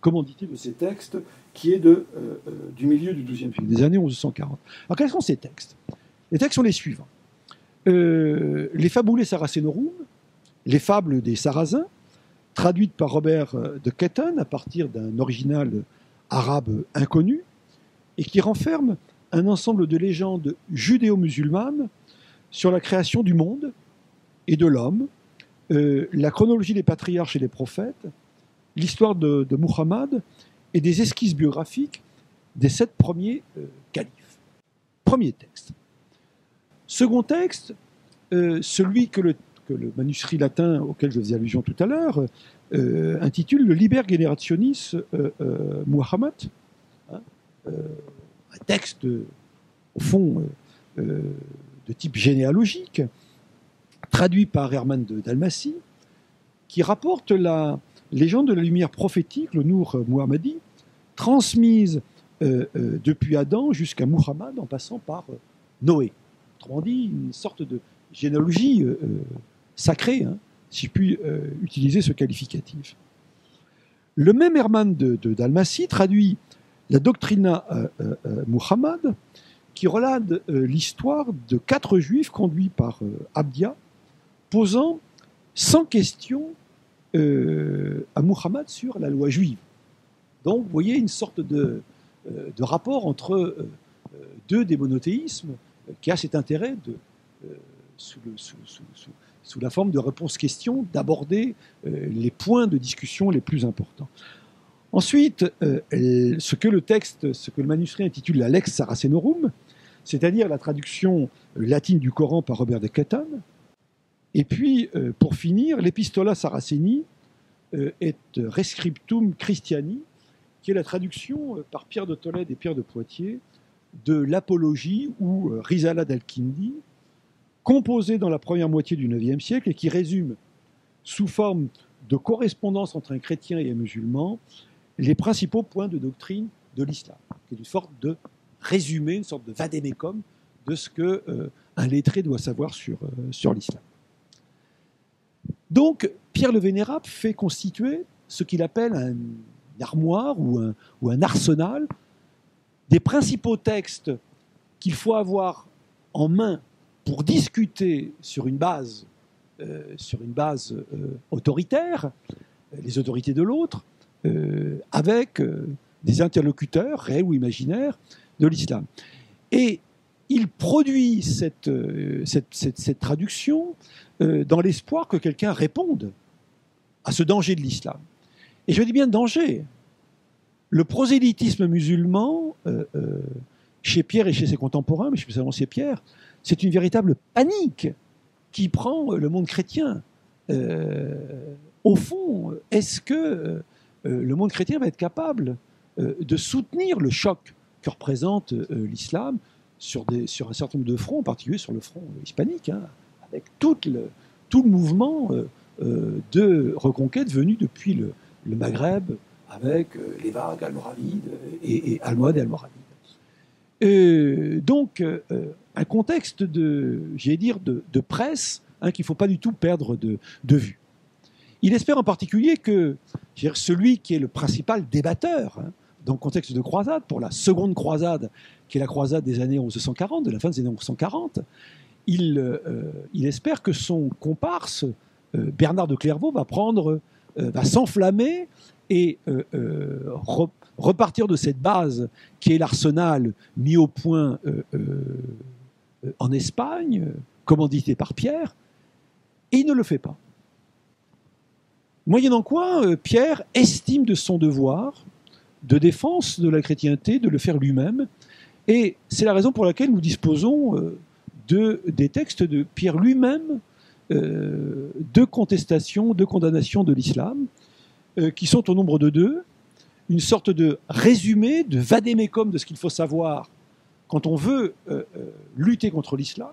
commanditée de ces textes, qui est du milieu du XIIe siècle, des années 1140. Alors quels sont ces textes? Les textes sont les suivants. Euh, les Fabulés Saracenorum, les fables des Sarrasins, traduites par Robert euh, de Ketten à partir d'un original arabe inconnu, et qui renferme un ensemble de légendes judéo-musulmanes sur la création du monde et de l'homme, euh, la chronologie des patriarches et des prophètes, l'histoire de, Muhammad et des esquisses biographiques des sept premiers califes. Premier texte. Second texte, euh, celui que le, manuscrit latin auquel je faisais allusion tout à l'heure euh, intitule le Liber Generationis euh, Muhammad, hein, un texte au fond de type généalogique, traduit par Hermann de Dalmatie, qui rapporte la légende de la lumière prophétique, le Nour Muhammadi, transmise depuis Adam jusqu'à Muhammad en passant par Noé autrement dit, une sorte de généalogie euh, euh, sacrée, hein, si je puis euh, utiliser ce qualificatif. Le même Herman de, de traduit la Doctrina Muhammad, qui relate l'histoire de quatre juifs conduits par Abdia, posant sans question à Muhammad sur la loi juive. Donc, vous voyez une sorte de, de rapport entre deux des monothéismes qui a cet intérêt de, sous, la forme de réponse-question, d'aborder les points de discussion les plus importants. Ensuite, ce que le texte, ce que le manuscrit intitule la Lex Saracenorum, c'est-à-dire la traduction latine du Coran par Robert de Caton. Et puis, pour finir, l'Epistola Saraceni est Rescriptum Christiani, qui est la traduction par Pierre de Tolède et Pierre de Poitiers de l'Apologie ou euh, Rizala d'Al-Kindi, composée dans la première moitié du IXe siècle et qui résume sous forme de correspondance entre un chrétien et un musulman les principaux points de doctrine de l'islam, qui est une sorte de résumé, une sorte de vadémécum de ce que euh, un lettré doit savoir sur, euh, sur l'islam. Donc, Pierre le Vénérable fait constituer ce qu'il appelle un armoire ou un arsenal des principaux textes qu'il faut avoir en main pour discuter sur une base, euh, euh, autoritaire, les autorités de l'autre, euh, avec des interlocuteurs, réels ou imaginaires, de l'islam. Et il produit cette traduction dans l'espoir que quelqu'un réponde à ce danger de l'islam. Et je dis bien danger, le prosélytisme musulman, euh, euh, chez Pierre et chez ses contemporains, mais spécialement chez Pierre, c'est une véritable panique qui prend le monde chrétien. Euh, au fond, est-ce que le monde chrétien va être capable de soutenir le choc que représente l'islam sur, un certain nombre de fronts, en particulier sur le front hispanique, hein, avec tout le, tout le mouvement de reconquête venu depuis le Maghreb, avec euh, les vagues almoravides et, et et almoravides. Euh, donc, euh, un contexte de, dire, de, presse hein, qu'il ne faut pas du tout perdre de, vue. Il espère en particulier que celui qui est le principal débatteur hein, dans le contexte de croisade, pour la seconde croisade, qui est la croisade des années 1140, de la fin des années 1140, il, il espère que son comparse, Bernard de Clairvaux, va prendre, va s'enflammer et euh, euh, repartir de cette base qui est l'arsenal mis au point euh, en Espagne, commandité par Pierre, et il ne le fait pas. Moyennant quoi, Pierre estime de son devoir de défense de la chrétienté de le faire lui-même, et c'est la raison pour laquelle nous disposons de, des textes de Pierre lui-même de contestation, de condamnation de l'islam, euh, qui sont au nombre de deux, une sorte de résumé, de vadémécum de ce qu'il faut savoir quand on veut euh, euh, lutter contre l'islam,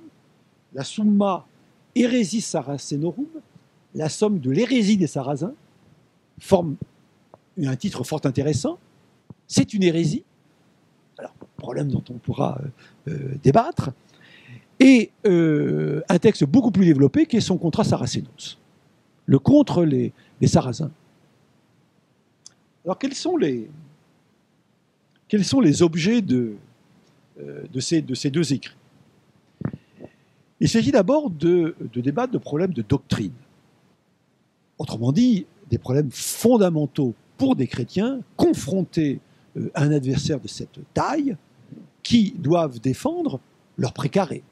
la Summa Hérésie Saracenorum, la somme de l'hérésie des Sarrasins, forme un titre fort intéressant. C'est une hérésie, alors problème dont on pourra débattre, et un texte beaucoup plus développé qui est son contrat Saracenos, le contre les Sarrasins. Alors, quels sont les, objets de, euh, ces, de ces deux écrits? Il s'agit d'abord de, de débattre de problèmes de doctrine. Autrement dit, des problèmes fondamentaux pour des chrétiens confrontés euh, à un adversaire de cette taille qui doivent défendre leur précaré.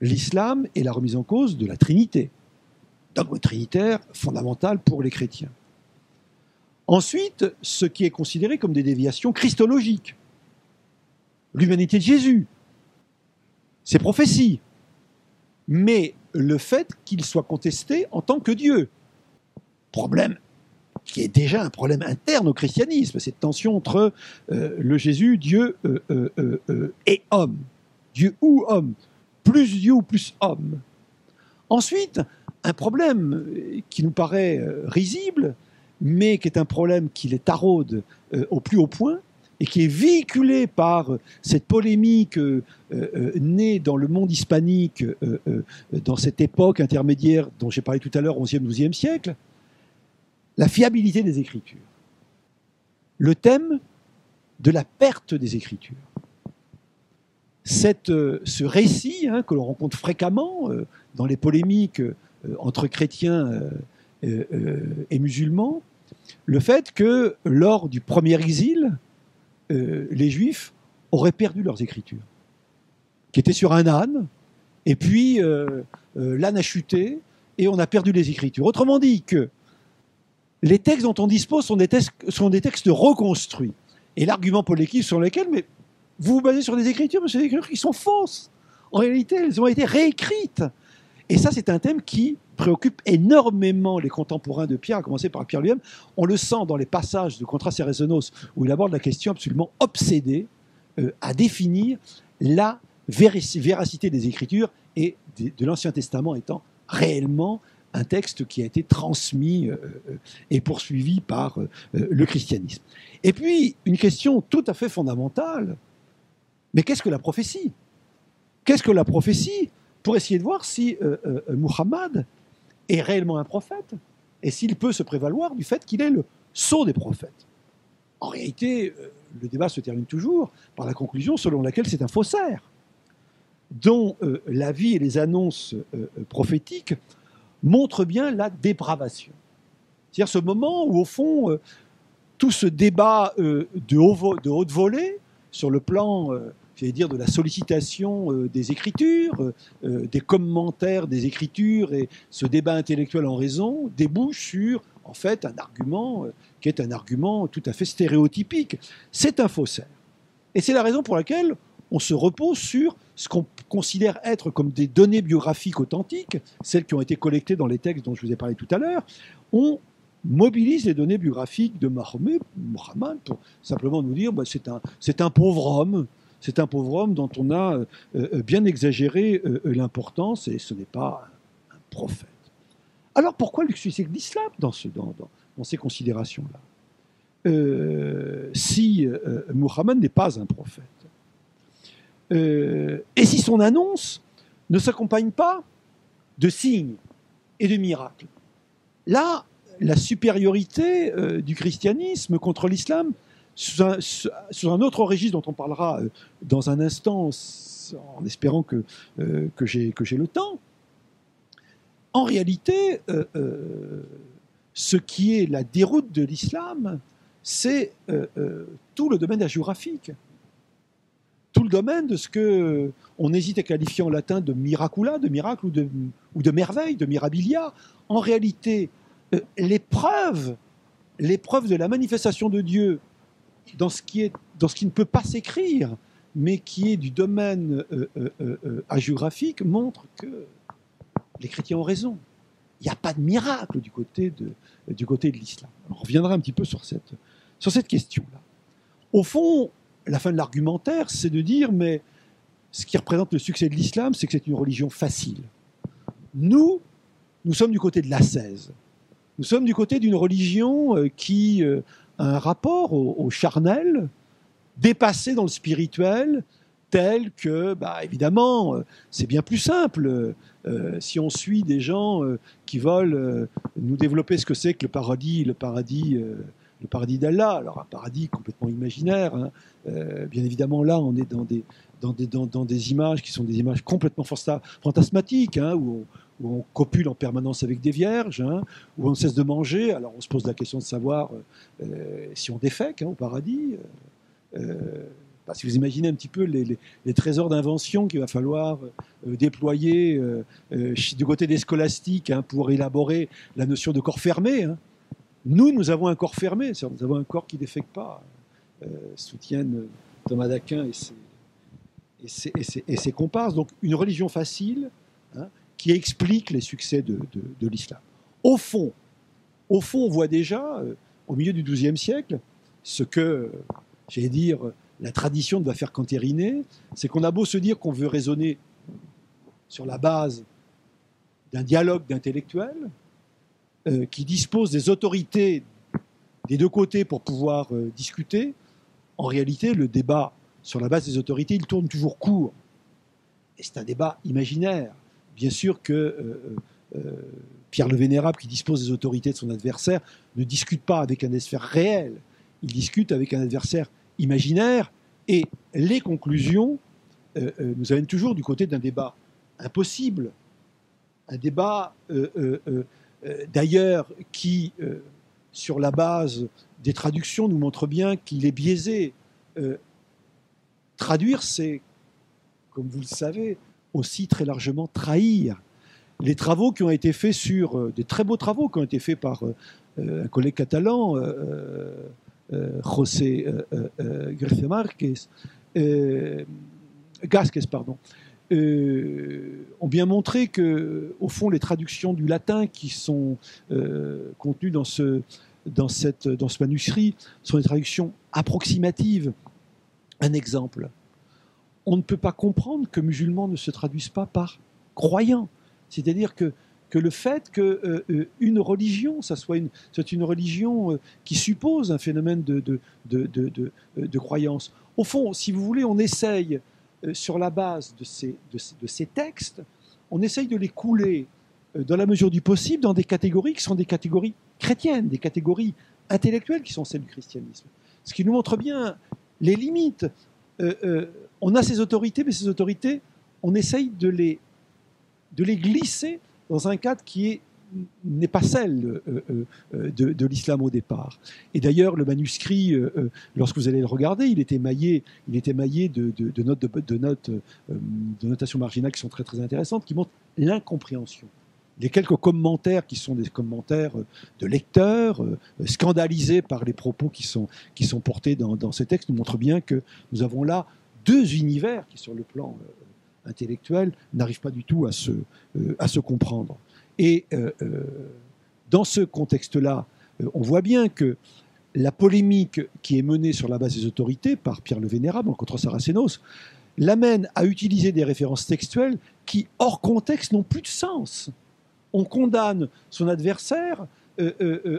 L'islam est la remise en cause de la Trinité, dogme trinitaire fondamental pour les chrétiens. Ensuite, ce qui est considéré comme des déviations christologiques. L'humanité de Jésus, ses prophéties, mais le fait qu'il soit contesté en tant que Dieu. Problème qui est déjà un problème interne au christianisme, cette tension entre euh, le Jésus, Dieu euh, euh, et homme. Dieu ou homme. Plus Dieu ou plus homme. Ensuite, un problème qui nous paraît risible, mais qui est un problème qui les taraude euh, au plus haut point et qui est véhiculé par cette polémique euh, euh, née dans le monde hispanique dans cette époque intermédiaire dont j'ai parlé tout à l'heure, 11e, 12e siècle, la fiabilité des Écritures, le thème de la perte des Écritures. Cette, euh, ce récit hein, que l'on rencontre fréquemment euh, dans les polémiques euh, entre chrétiens et musulmans, le fait que lors du premier exil, les Juifs auraient perdu leurs Écritures, qui étaient sur un âne, et puis l'âne a chuté, et on a perdu les Écritures. Autrement dit que les textes dont on dispose sont des textes, sont des textes reconstruits. Et l'argument polémique sur lequel, mais vous vous basez sur des écritures, mais c'est des écritures qui sont fausses. En réalité, elles ont été réécrites. Et ça, c'est un thème qui préoccupe énormément les contemporains de Pierre, à commencer par Pierre lui-même. On le sent dans les passages de Contras et où il aborde la question absolument obsédée euh, à définir la véracité des Écritures et de l'Ancien Testament étant réellement un texte qui a été transmis euh, euh, et poursuivi par le christianisme. Et puis, une question tout à fait fondamentale, mais qu'est-ce que la prophétie? Qu'est-ce que la prophétie? Pour essayer de voir si Muhammad est réellement un prophète et s'il peut se prévaloir du fait qu'il est le sceau des prophètes. En réalité, le débat se termine toujours par la conclusion selon laquelle c'est un faussaire, dont la vie et les annonces prophétiques montre bien la dépravation. C'est-à-dire ce moment où, au fond, euh, tout ce débat euh, de, haut, de, haute volée, sur le plan, euh, j'allais dire, de la sollicitation des écritures, des commentaires des écritures et ce débat intellectuel en raison, débouche sur, en fait, un argument qui est un argument tout à fait stéréotypique. C'est un faussaire. Et c'est la raison pour laquelle on se repose sur ce qu'on considère être comme des données biographiques authentiques, celles qui ont été collectées dans les textes dont je vous ai parlé tout à l'heure, on mobilise les données biographiques de Mahomet, Mohammed, pour simplement nous dire bah, c'est un, un pauvre homme, c'est un pauvre homme dont on a euh, euh, bien exagéré euh, l'importance et ce n'est pas un, prophète. Alors pourquoi le succès de l'islam dans, ce, dans, dans, ces considérations-là? Si Mohammed n'est pas un prophète, et si son annonce ne s'accompagne pas de signes et de miracles? Là, la supériorité du christianisme contre l'islam, sous un, autre registre dont on parlera euh, dans un instant, en espérant que, que j'ai le temps, en réalité, ce qui est la déroute de l'islam, c'est tout le domaine géographique tout le domaine de ce que on hésite à qualifier en latin de miracula, de miracle ou de, ou de merveille, de mirabilia. En réalité, euh, l'épreuve, l'épreuve de la manifestation de Dieu dans ce qui, est, dans ce qui ne peut pas s'écrire, mais qui est du domaine euh, euh, montre que les chrétiens ont raison. Il n'y a pas de miracle du côté de, du côté de l'islam. On reviendra un petit peu sur cette, sur cette question-là. Au fond, la fin de l'argumentaire, c'est de dire, mais ce qui représente le succès de l'islam, c'est que c'est une religion facile. Nous, nous sommes du côté de l'ascèse. Nous sommes du côté d'une religion euh, qui euh, un rapport au, charnel, dépassé dans le spirituel, tel que, bah, évidemment, euh, c'est bien plus simple. si on suit des gens qui veulent nous développer ce que c'est que le paradis, le paradis le paradis d'Allah, alors un paradis complètement imaginaire. Hein. Euh, bien évidemment, là, on est dans des, images qui sont des images complètement fantasmatiques, hein, où, copule en permanence avec des vierges, hein, où on cesse de manger. Alors on se pose la question de savoir euh, si on défèque au paradis. Euh, si vous imaginez un petit peu les, trésors d'invention qu'il va falloir déployer du côté des scolastiques pour élaborer la notion de corps fermé, nous, nous avons un corps fermé, nous avons un corps qui ne défecte pas, euh, soutiennent Thomas d'Aquin et ses, comparses. Donc une religion facile hein, qui explique les succès de, l'islam. Au fond, au fond, on voit déjà, euh, au milieu du XIIe siècle, ce que, j'allais dire, la tradition doit faire cantériner, c'est qu'on a beau se dire qu'on veut raisonner sur la base d'un dialogue d'intellectuels, euh, qui dispose des autorités des deux côtés pour pouvoir euh, discuter, en réalité, le débat sur la base des autorités, il tourne toujours court. Et c'est un débat imaginaire. Bien sûr que euh, Pierre le Vénérable, qui dispose des autorités de son adversaire, ne discute pas avec un adversaire réel, il discute avec un adversaire imaginaire, et les conclusions euh, euh, nous amènent toujours du côté d'un débat impossible, un débat euh, d'ailleurs qui, sur la base des traductions, nous montre bien qu'il est biaisé. traduire, c'est, comme vous le savez, aussi très largement trahir les travaux qui ont été faits sur, euh, des très beaux travaux qui ont été faits par euh, un collègue catalan, euh, José García Márquez, Gasquez, pardon, ont bien montré que, au fond, les traductions du latin qui sont contenues dans ce, dans, cette, dans ce manuscrit sont des traductions approximatives. Un exemple. On ne peut pas comprendre que musulmans ne se traduisent pas par croyants. C'est-à-dire que, que le fait qu'une euh, euh, une religion, ça soit une, soit une religion euh, qui suppose un phénomène de, de, de, de, croyance, au fond, si vous voulez, on essaye, sur la base de ces, de, ces textes, on essaye de les couler dans la mesure du possible dans des catégories qui sont des catégories chrétiennes, des catégories intellectuelles qui sont celles du christianisme. Ce qui nous montre bien les limites. On a ces autorités, mais ces autorités, on essaye de les glisser dans un cadre qui n'est pas celle euh, euh, euh, de, l'islam au départ. Et d'ailleurs, le manuscrit, lorsque vous allez le regarder, il était maillé, il était maillé de, notes, de, notes de notation marginale qui sont très intéressantes, qui montrent l'incompréhension. Les quelques commentaires qui sont des commentaires de lecteurs, scandalisés par les propos qui sont, portés dans, ces textes, nous montrent bien que nous avons là deux univers qui, sur le plan intellectuels n'arrivent pas du tout à se, euh, comprendre. Et euh, euh, dans ce contexte-là, on voit bien que la polémique qui est menée sur la base des autorités par Pierre le Vénérable contre Saracénos l'amène à utiliser des références textuelles qui, hors contexte, n'ont plus de sens. On condamne son adversaire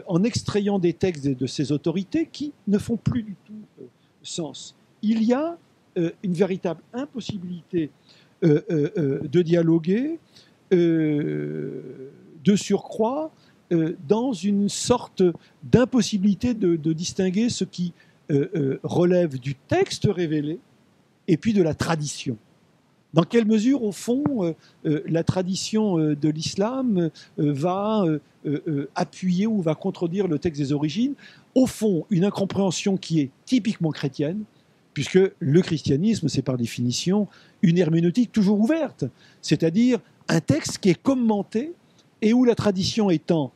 en extrayant des textes de, ces autorités qui ne font plus du tout sens. Il y a une véritable impossibilité euh, euh, euh, de dialoguer, de surcroît, dans une sorte d'impossibilité de, distinguer ce qui relève du texte révélé et puis de la tradition. Dans quelle mesure, au fond, la tradition de l'islam va appuyer ou va contredire le texte des origines? Au fond, une incompréhension qui est typiquement chrétienne, puisque le christianisme, c'est par définition une herméneutique toujours ouverte, c'est-à-dire un texte qui est commenté et où la tradition étant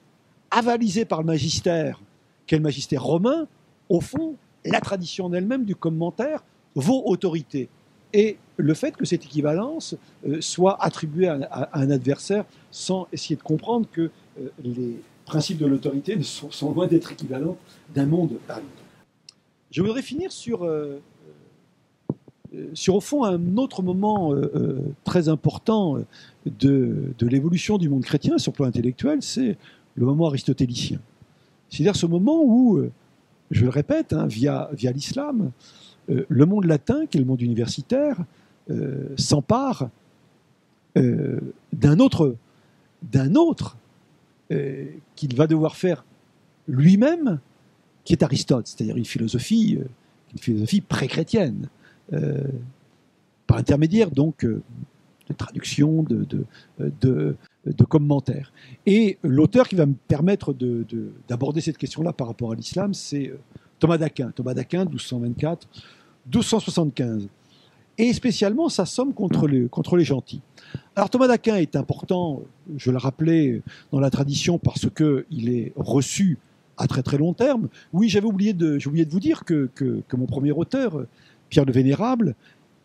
avalisée par le magistère, quel magistère romain, au fond, la tradition en elle-même du commentaire vaut autorité. Et le fait que cette équivalence euh, soit attribuée à, un adversaire sans essayer de comprendre que euh, les principes de l'autorité sont, loin d'être équivalents d'un monde à l'autre. Je voudrais finir sur euh, sur au fond un autre moment très important de, l'évolution du monde chrétien sur le plan intellectuel, c'est le moment aristotélicien. C'est-à-dire ce moment où, je le répète, hein, via, via l'islam, le monde latin, qui est le monde universitaire, s'empare d'un autre, d'un autre qu'il va devoir faire lui-même, qui est Aristote, c'est-à-dire une philosophie, une philosophie pré-chrétienne. Euh, par intermédiaire donc euh, de traduction, de, commentaires. Et l'auteur qui va me permettre d'aborder cette question-là par rapport à l'islam, c'est euh, Thomas d'Aquin. Thomas d'Aquin, 1224, 1275. Et spécialement sa somme contre, les, contre les gentils. Alors Thomas d'Aquin est important, je le rappelais, dans la tradition parce qu'il est reçu à très très long terme. Oui, j'avais oublié de, oublié de vous dire que, que, que, mon premier auteur, Pierre le Vénérable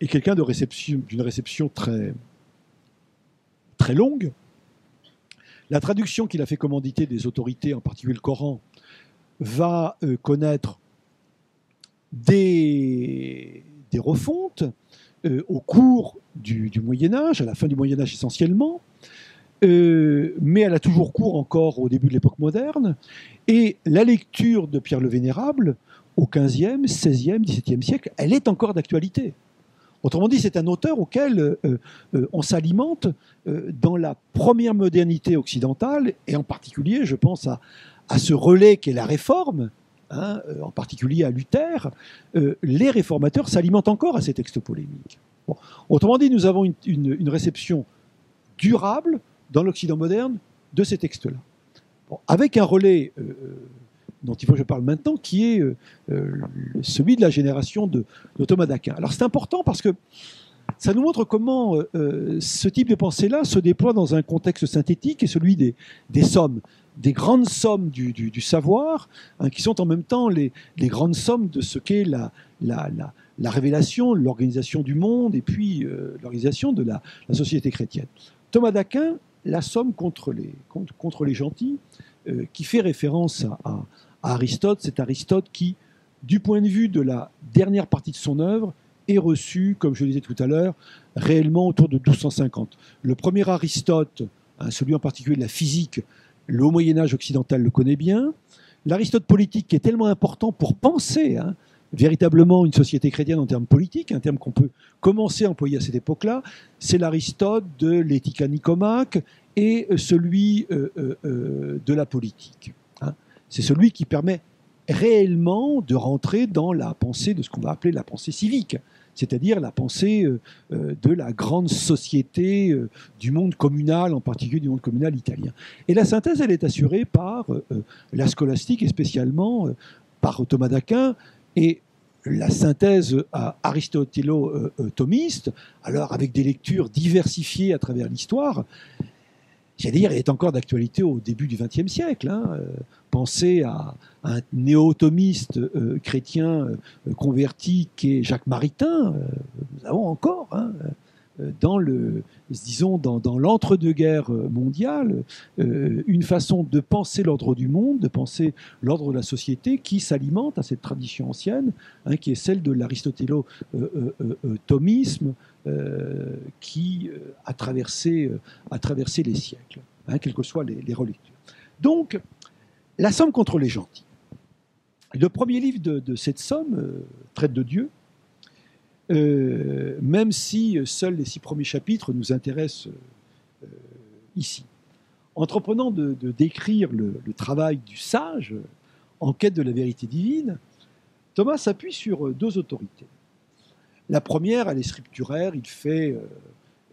est quelqu'un d'une réception, réception très, très longue. La traduction qu'il a fait commanditer des autorités, en particulier le Coran, va euh, connaître des, refontes euh, au cours du, Moyen Âge, à la fin du Moyen Âge essentiellement, euh, mais elle a toujours cours encore au début de l'époque moderne. Et la lecture de Pierre le Vénérable au XVe, XVIe, XVIIe siècle, elle est encore d'actualité. Autrement dit, c'est un auteur auquel on s'alimente dans la première modernité occidentale, et en particulier, je pense à ce relais qu'est la réforme, hein, en particulier à Luther, les réformateurs s'alimentent encore à ces textes polémiques. Autrement dit, nous avons une, réception durable dans l'Occident moderne de ces textes-là. avec un relais euh, dont il faut que je parle maintenant, qui est euh, euh, celui de la génération de, Thomas d'Aquin. Alors c'est important parce que ça nous montre comment ce type de pensée-là se déploie dans un contexte synthétique et celui des, sommes, des grandes sommes du, savoir, hein, qui sont en même temps les, grandes sommes de ce qu'est la, la, la révélation, l'organisation du monde et puis euh, l'organisation de la, société chrétienne. Thomas d'Aquin, la somme contre les, contre, les gentils, euh, qui fait référence à, Aristote, c'est Aristote qui, du point de vue de la dernière partie de son œuvre, est reçu, comme je le disais tout à l'heure, réellement autour de 1250. Le premier Aristote, hein, celui en particulier de la physique, le Haut Moyen Âge occidental le connaît bien. L'Aristote politique qui est tellement important pour penser hein, véritablement une société chrétienne en termes politiques, un terme qu'on peut commencer à employer à cette époque-là, c'est l'Aristote de l'éthique nicomaque et celui euh, euh, euh, de la politique. Hein. C'est celui qui permet réellement de rentrer dans la pensée de ce qu'on va appeler la pensée civique, c'est-à-dire la pensée de la grande société du monde communal, en particulier du monde communal italien. Et la synthèse, elle est assurée par la scolastique et spécialement par Thomas d'Aquin, et la synthèse aristotélo-thomiste, alors avec des lectures diversifiées à travers l'histoire, j'allais dire, est encore d'actualité au début du XXe siècle. Hein. Euh, pensez à un néo-thomiste euh, chrétien euh, converti qui est Jacques Maritain. nous avons encore hein, dans l'entre-deux-guerres mondiales, une façon de penser l'ordre du monde, de penser l'ordre de la société qui s'alimente à cette tradition ancienne, hein, qui est celle de l'aristotélo-thomisme, qui a traversé, a traversé les siècles, hein, quelles que soient les, les relectures. Donc, la somme contre les gentils. Le premier livre de, cette somme traite de Dieu, euh, même si seuls les six premiers chapitres nous intéressent euh, ici. Entreprenant de, décrire le, travail du sage en quête de la vérité divine, Thomas s'appuie sur deux autorités. La première, elle est scripturaire, il fait, euh,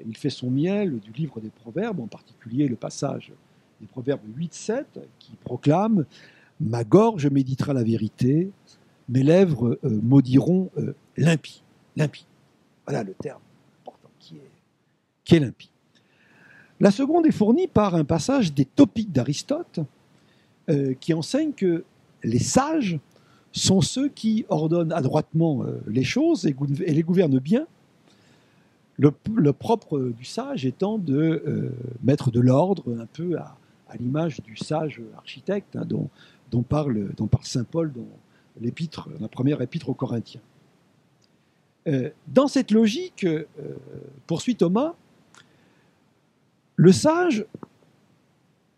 il fait son miel du livre des Proverbes, en particulier le passage des Proverbes 8-7, qui proclame Ma gorge méditera la vérité, mes lèvres maudiront l'impie limpide. Voilà le terme important qui est, limpide. La seconde est fournie par un passage des topiques d'Aristote euh, qui enseigne que les sages sont ceux qui ordonnent adroitement euh, les choses et, les gouvernent bien. Le, propre du sage étant de euh, mettre de l'ordre un peu à, l'image du sage architecte hein, dont, parle, Saint Paul dans l'épître, la première épître aux Corinthiens. Euh, dans cette logique, poursuit Thomas, le sage,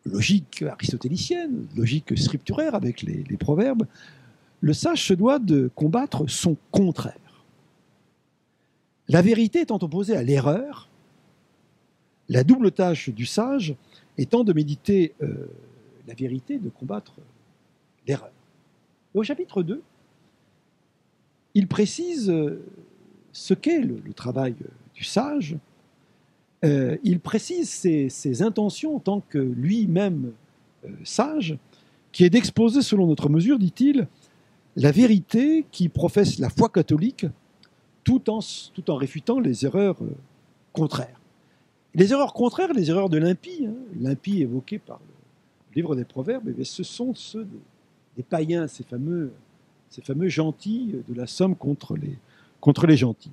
logique aristotélicienne, logique scripturaire avec les, proverbes, le sage se doit de combattre son contraire. La vérité étant opposée à l'erreur, la double tâche du sage étant de méditer euh, la vérité, de combattre l'erreur. Au chapitre 2, il précise ce qu'est le, travail euh, du sage. Euh, il précise ses, intentions en tant que lui-même euh, sage, qui est d'exposer selon notre mesure, dit-il, la vérité qui professe la foi catholique tout en, réfutant les erreurs contraires. Les erreurs contraires, les erreurs de l'impie, hein, l'impie évoqué par le livre des Proverbes, eh ce sont ceux des, païens, ces fameux, gentils de la somme contre les, contre les gentils.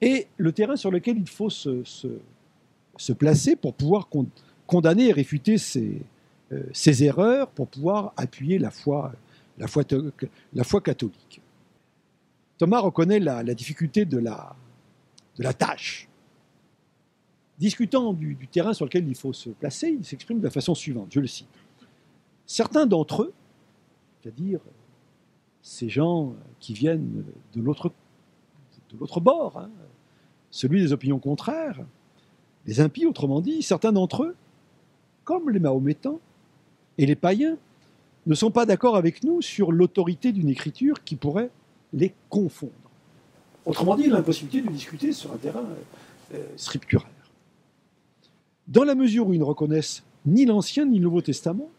Et le terrain sur lequel il faut se, se, placer pour pouvoir condamner et réfuter ces, euh, ces, erreurs, pour pouvoir appuyer la foi, la foi, catholique. Thomas reconnaît la, difficulté de la, tâche. Discutant du, terrain sur lequel il faut se placer, il s'exprime de la façon suivante, je le cite. Certains d'entre eux, c'est-à-dire ces gens qui viennent de l'autre de l'autre bord, hein, celui des opinions contraires, les impies, autrement dit, certains d'entre eux, comme les Mahométans et les païens, ne sont pas d'accord avec nous sur l'autorité d'une écriture qui pourrait les confondre. Autrement dit, l'impossibilité de discuter sur un terrain euh, euh, scripturaire. Dans la mesure où ils ne reconnaissent ni l'Ancien ni le Nouveau Testament,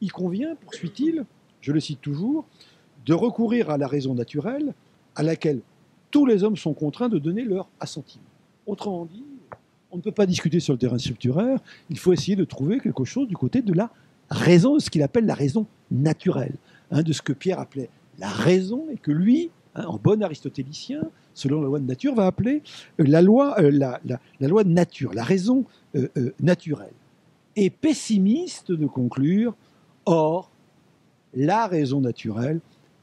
il convient, poursuit-il, je le cite toujours, de recourir à la raison naturelle à laquelle tous les hommes sont contraints de donner leur assentiment. Autrement dit, on ne peut pas discuter sur le terrain scripturaire, il faut essayer de trouver quelque chose du côté de la raison, de ce qu'il appelle la raison naturelle, hein, de ce que Pierre appelait la raison, et que lui, hein, en bon aristotélicien, selon la loi de nature, va appeler euh, la, loi, euh, la, loi de nature, la raison euh, naturelle. Et pessimiste de conclure, or, la raison naturelle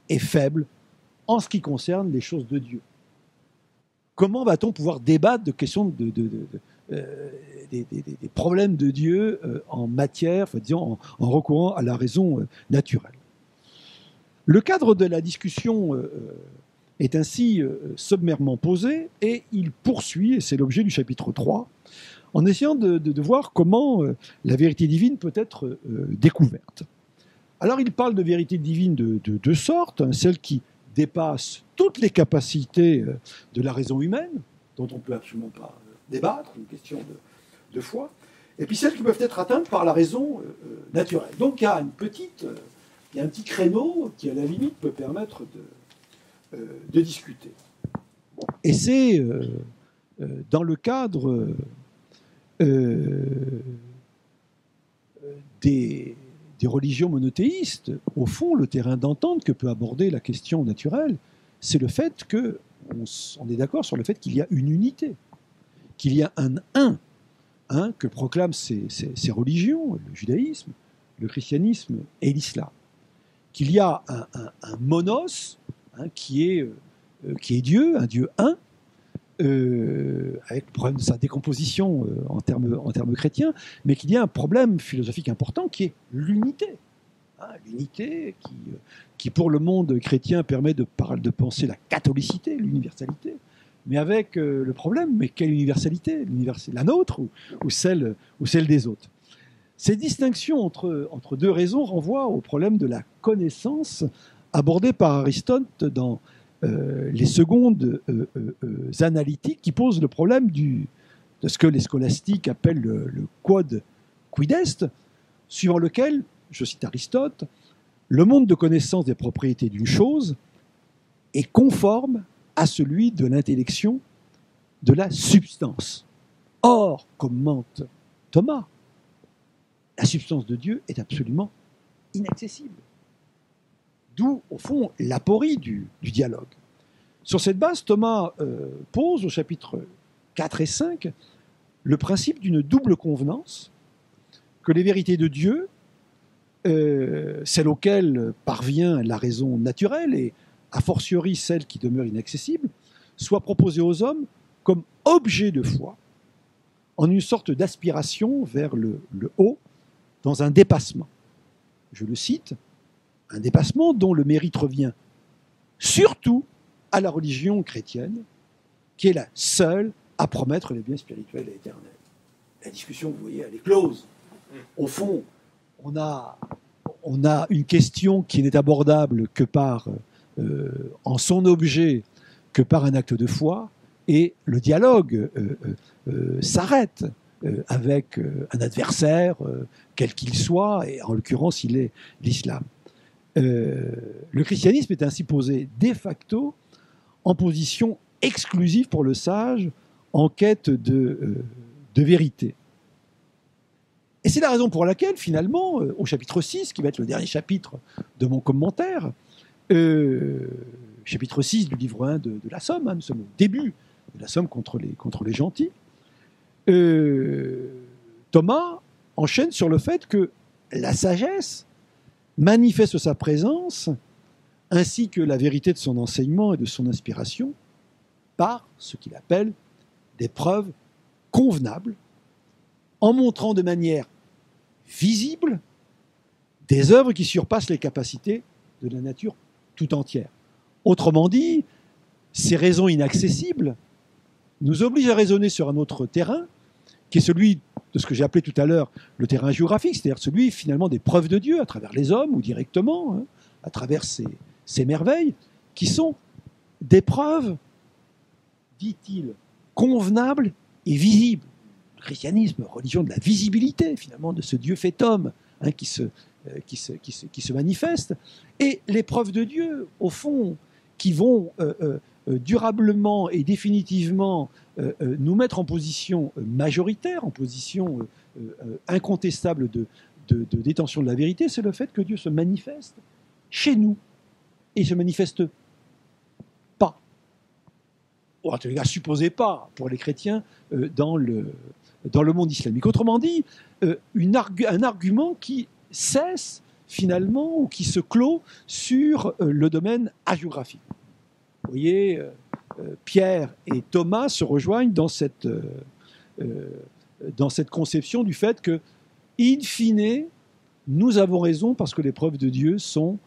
est faible en ce qui concerne les choses de Dieu. Comment va-t-on pouvoir débattre de questions de, des, problèmes de Dieu en matière, en, recourant à la raison naturelle Le cadre de la discussion est ainsi euh, sommairement posé et il poursuit, et c'est l'objet du chapitre 3, en essayant de, voir comment euh, la vérité divine peut être euh, découverte. Alors il parle de vérité divine de deux sortes, hein, celle qui dépasse toutes les capacités de la raison humaine, dont on ne peut absolument pas débattre, une question de, foi, et puis celles qui peuvent être atteintes par la raison naturelle. Donc il y a une petite, il y a un petit créneau qui à la limite peut permettre de, euh, discuter. Et c'est euh, euh, dans le cadre des, religions monothéistes, au fond, le terrain d'entente que peut aborder la question naturelle, c'est le fait que on, est d'accord sur le fait qu'il y a une unité, qu'il y a un un, hein, que proclament ces, religions, le judaïsme, le christianisme et l'islam, qu'il y a un, monos Hein, qui, est, euh, qui est Dieu, un Dieu un, euh, avec le problème de sa décomposition euh, en, termes, en termes chrétiens, mais qu'il y a un problème philosophique important qui est l'unité. Hein, l'unité qui, qui, pour le monde chrétien, permet de penser la catholicité, l'universalité, mais avec le problème, mais quelle universalité? La nôtre ou, celle, ou celle des autres? Ces distinctions entre, entre deux raisons renvoient au problème de la connaissance abordé par Aristote dans euh, les secondes euh, euh, analytiques qui posent le problème de ce que les scolastiques appellent le, quod quid suivant lequel, je cite Aristote, le monde de connaissance des propriétés d'une chose est conforme à celui de l'intellection de la substance. Or, commente Thomas, la substance de Dieu est absolument inaccessible. D'où, au fond, l'aporie du, dialogue. Sur cette base, Thomas euh, pose au chapitre 4 et 5 le principe d'une double convenance, que les vérités de Dieu, euh, celles auxquelles parvient la raison naturelle, et a fortiori celles qui demeurent inaccessibles, soient proposées aux hommes comme objet de foi, en une sorte d'aspiration vers le haut, dans un dépassement. Je le cite, un dépassement dont le mérite revient surtout à la religion chrétienne, qui est la seule à promettre les biens spirituels et éternels. La discussion, vous voyez, elle est close. Au fond, on a, on a une question qui n'est abordable que par, euh, en son objet, que par un acte de foi, et le dialogue euh, euh, s'arrête avec un adversaire, quel qu'il soit, et en l'occurrence, il est l'islam. Euh, le christianisme est ainsi posé de facto en position exclusive pour le sage en quête de, euh, vérité. Et c'est la raison pour laquelle, finalement, euh, au chapitre 6, qui va être le dernier chapitre de mon commentaire, chapitre 6 du livre 1 de, la Somme, hein, nous sommes au début de la Somme contre les, contre les gentils, Thomas enchaîne sur le fait que la sagesse manifeste sa présence ainsi que la vérité de son enseignement et de son inspiration par ce qu'il appelle des preuves convenables, en montrant de manière visible des œuvres qui surpassent les capacités de la nature tout entière. Autrement dit, ces raisons inaccessibles nous obligent à raisonner sur un autre terrain, qui est celui de ce que j'ai appelé tout à l'heure le terrain géographique, c'est-à-dire celui finalement des preuves de Dieu à travers les hommes ou directement, hein, à travers ces, merveilles, qui sont des preuves, dit-il, convenables et visibles. Le christianisme, religion de la visibilité finalement de ce Dieu fait homme hein, qui, se, qui, se, qui, se, qui, se, manifeste, et les preuves de Dieu, au fond, qui vont euh, euh, durablement et définitivement euh, euh, nous mettre en position majoritaire, en position euh, incontestable de, de, détention de la vérité, c'est le fait que Dieu se manifeste chez nous. Et se manifeste pas, ou en tout cas supposez pas pour les chrétiens dans le, dans le monde islamique. Autrement dit, un argument qui cesse finalement ou qui se clôt sur le domaine hagiographique. Vous voyez, euh, Pierre et Thomas se rejoignent dans cette, euh, euh, dans cette conception du fait que, in fine, nous avons raison parce que les preuves de Dieu sont,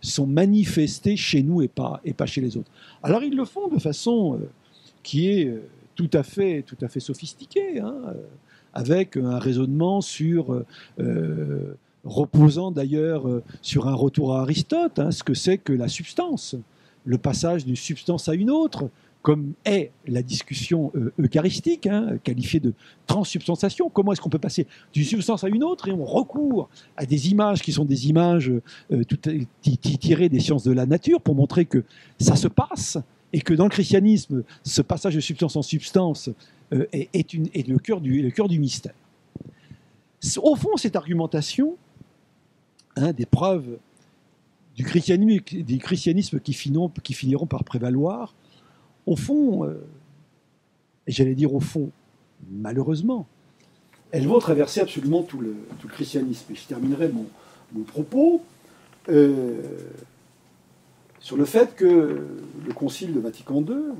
sont manifestées chez nous et pas, et pas chez les autres. Alors ils le font de façon qui est tout à fait, tout à fait sophistiquée, hein, avec un raisonnement sur reposant d'ailleurs sur un retour à Aristote, hein, ce que c'est que la substance le passage d'une substance à une autre, comme est la discussion euh, eucharistique, hein, qualifiée de transsubstantiation. Comment est-ce qu'on peut passer d'une substance à une autre et on recourt à des images qui sont des images euh, tirées des sciences de la nature pour montrer que ça se passe et que dans le christianisme, ce passage de substance en substance euh, est, est, le, cœur du, mystère. Au fond, cette argumentation, hein, des preuves du christianisme, du christianisme qui, finiront, par prévaloir, au fond, euh, j'allais dire au fond, malheureusement, elles vont traverser absolument tout le, christianisme. Et je terminerai mon, mon propos euh, sur le fait que le Concile de Vatican II,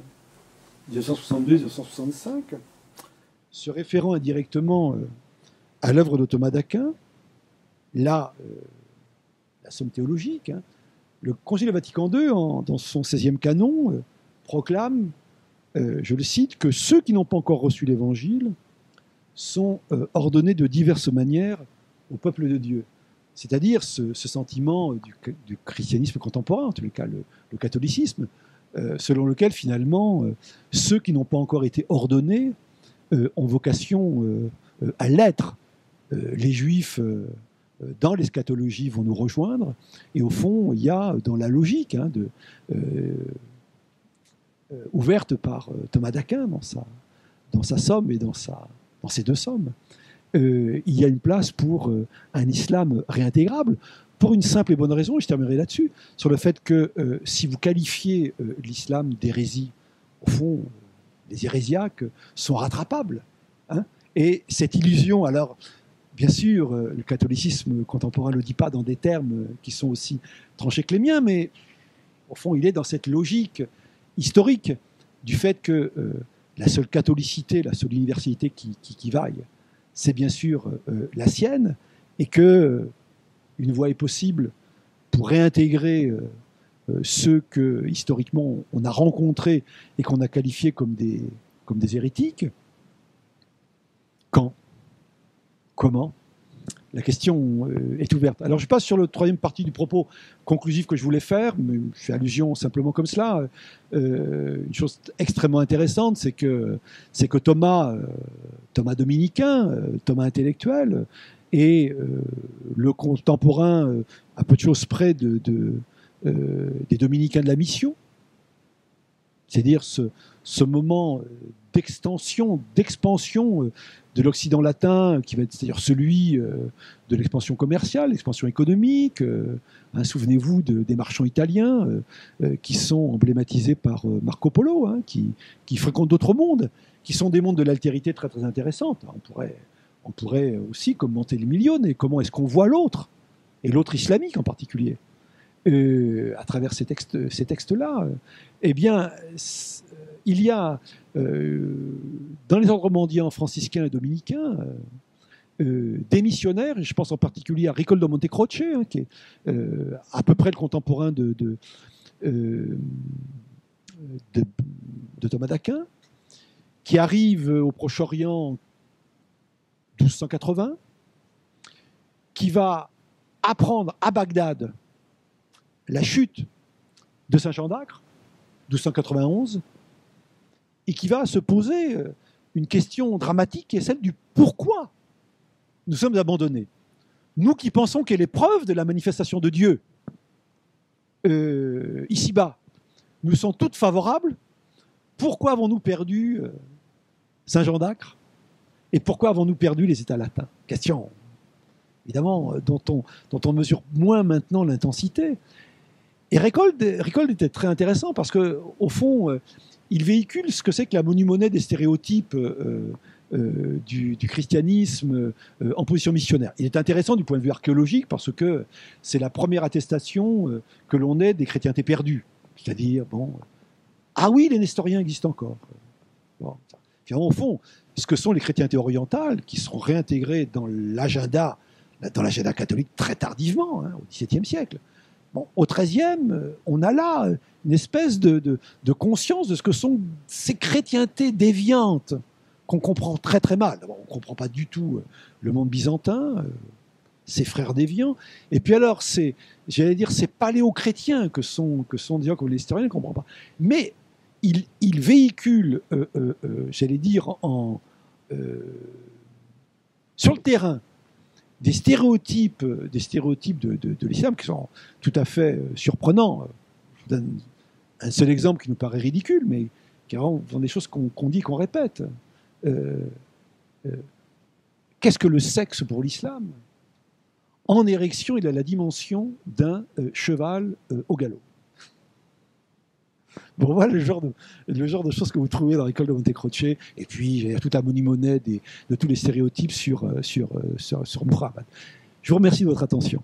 1962-1965, se référant indirectement euh, à l'œuvre de Thomas d'Aquin, là, euh, la somme théologique, hein, le Concile Vatican II, dans son 16e canon, euh, proclame, je le cite, que ceux qui n'ont pas encore reçu l'Évangile sont ordonnés de diverses manières au peuple de Dieu. C'est-à-dire ce, sentiment du, christianisme contemporain, en tous les cas le, catholicisme, selon lequel finalement ceux qui n'ont pas encore été ordonnés ont vocation à l'être. les juifs euh, dans l'eschatologie vont nous rejoindre. Et au fond, il y a dans la logique hein, euh, euh, ouverte par euh, Thomas d'Aquin dans sa, somme et dans, sa, dans ses deux sommes, euh, il y a une place pour euh, un islam réintégrable. Pour une simple et bonne raison, et je terminerai là-dessus, sur le fait que si vous qualifiez l'islam d'hérésie, au fond, les hérésiaques sont rattrapables. Hein et cette illusion, alors, Bien sûr, euh, le catholicisme contemporain ne le dit pas dans des termes qui sont aussi tranchés que les miens, mais au fond, il est dans cette logique historique du fait que euh, la seule catholicité, la seule universalité qui, qui, vaille, c'est bien sûr euh, la sienne, et que euh, une voie est possible pour réintégrer euh, ceux que historiquement on a rencontrés et qu'on a qualifiés comme des, comme hérétiques. Quand? Comment? La question euh, est ouverte. Alors je passe sur le troisième partie du propos conclusif que je voulais faire, mais je fais allusion simplement comme cela. Euh, une chose extrêmement intéressante, c'est que, c'est que Thomas, euh, Thomas dominicain, euh, Thomas intellectuel, est euh, le contemporain, à peu de choses près, de, de des dominicains de la mission. C'est-à-dire ce, moment d'extension, d'expansion de l'Occident latin, qui va être c'est-à-dire celui euh, de l'expansion commerciale, l'expansion économique. Euh, hein, Souvenez-vous de, des marchands italiens euh, euh qui sont emblématisés par euh, Marco Polo, hein, qui, qui fréquentent d'autres mondes, qui sont des mondes de l'altérité très très intéressantes. On pourrait, on pourrait aussi commenter les millions et comment est-ce qu'on voit l'autre, et l'autre islamique en particulier, à travers ces textes, ces textes-là. Eh bien, il y a euh, dans les ordres mendiants franciscains et dominicains euh, euh, des missionnaires, je pense en particulier à Ricoldo Montecroce, hein, qui est à peu près le contemporain de, Thomas d'Aquin, qui arrive au Proche-Orient 1280, qui va apprendre à Bagdad la chute de Saint-Jean d'Acre, 1291, et qui va se poser euh, une question dramatique qui est celle du pourquoi nous sommes abandonnés. Nous qui pensons que l'épreuve de la manifestation de Dieu, euh, ici-bas, nous sont toutes favorables, pourquoi avons-nous perdu euh, Saint-Jean d'Acre? Et pourquoi avons-nous perdu les États latins? Question, évidemment, dont on, dont on mesure moins maintenant l'intensité. Et Récolte, était très intéressant parce que, au fond, euh, il véhicule ce que c'est que la monumonnée des stéréotypes euh, euh, du, christianisme en position missionnaire. Il est intéressant du point de vue archéologique parce que c'est la première attestation que l'on ait des chrétientés perdus. C'est-à-dire, bon, ah oui, les nestoriens existent encore. Bon, au fond, ce que sont les chrétientés orientales, qui seront réintégrées dans l'agenda, dans l'agenda catholique très tardivement, hein, au XVIIe siècle, au XIIIe, euh, on a là euh, une espèce de, conscience de ce que sont ces chrétientés déviantes qu'on comprend très très mal. on ne comprend pas du tout euh, le monde byzantin, ses frères déviants. Et puis alors, c'est, j'allais dire, ces paléo-chrétiens que sont, que sont disons, comme les historiens ne comprennent pas. Mais ils il véhiculent, j'allais dire, en, sur le terrain, des stéréotypes, des stéréotypes de, l'islam qui sont tout à fait euh, surprenants. Je donne un seul exemple qui nous paraît ridicule, mais qui sont des choses qu'on dit, qu'on répète. Euh, euh, qu'est-ce que le sexe pour l'islam? En érection, il a la dimension d'un cheval au galop. Bon, voilà le genre, de, choses que vous trouvez dans l'école de Montecroce. Et puis, il y a tout un monnaie de tous les stéréotypes sur, sur, sur, sur Muhammad. Je vous remercie de votre attention.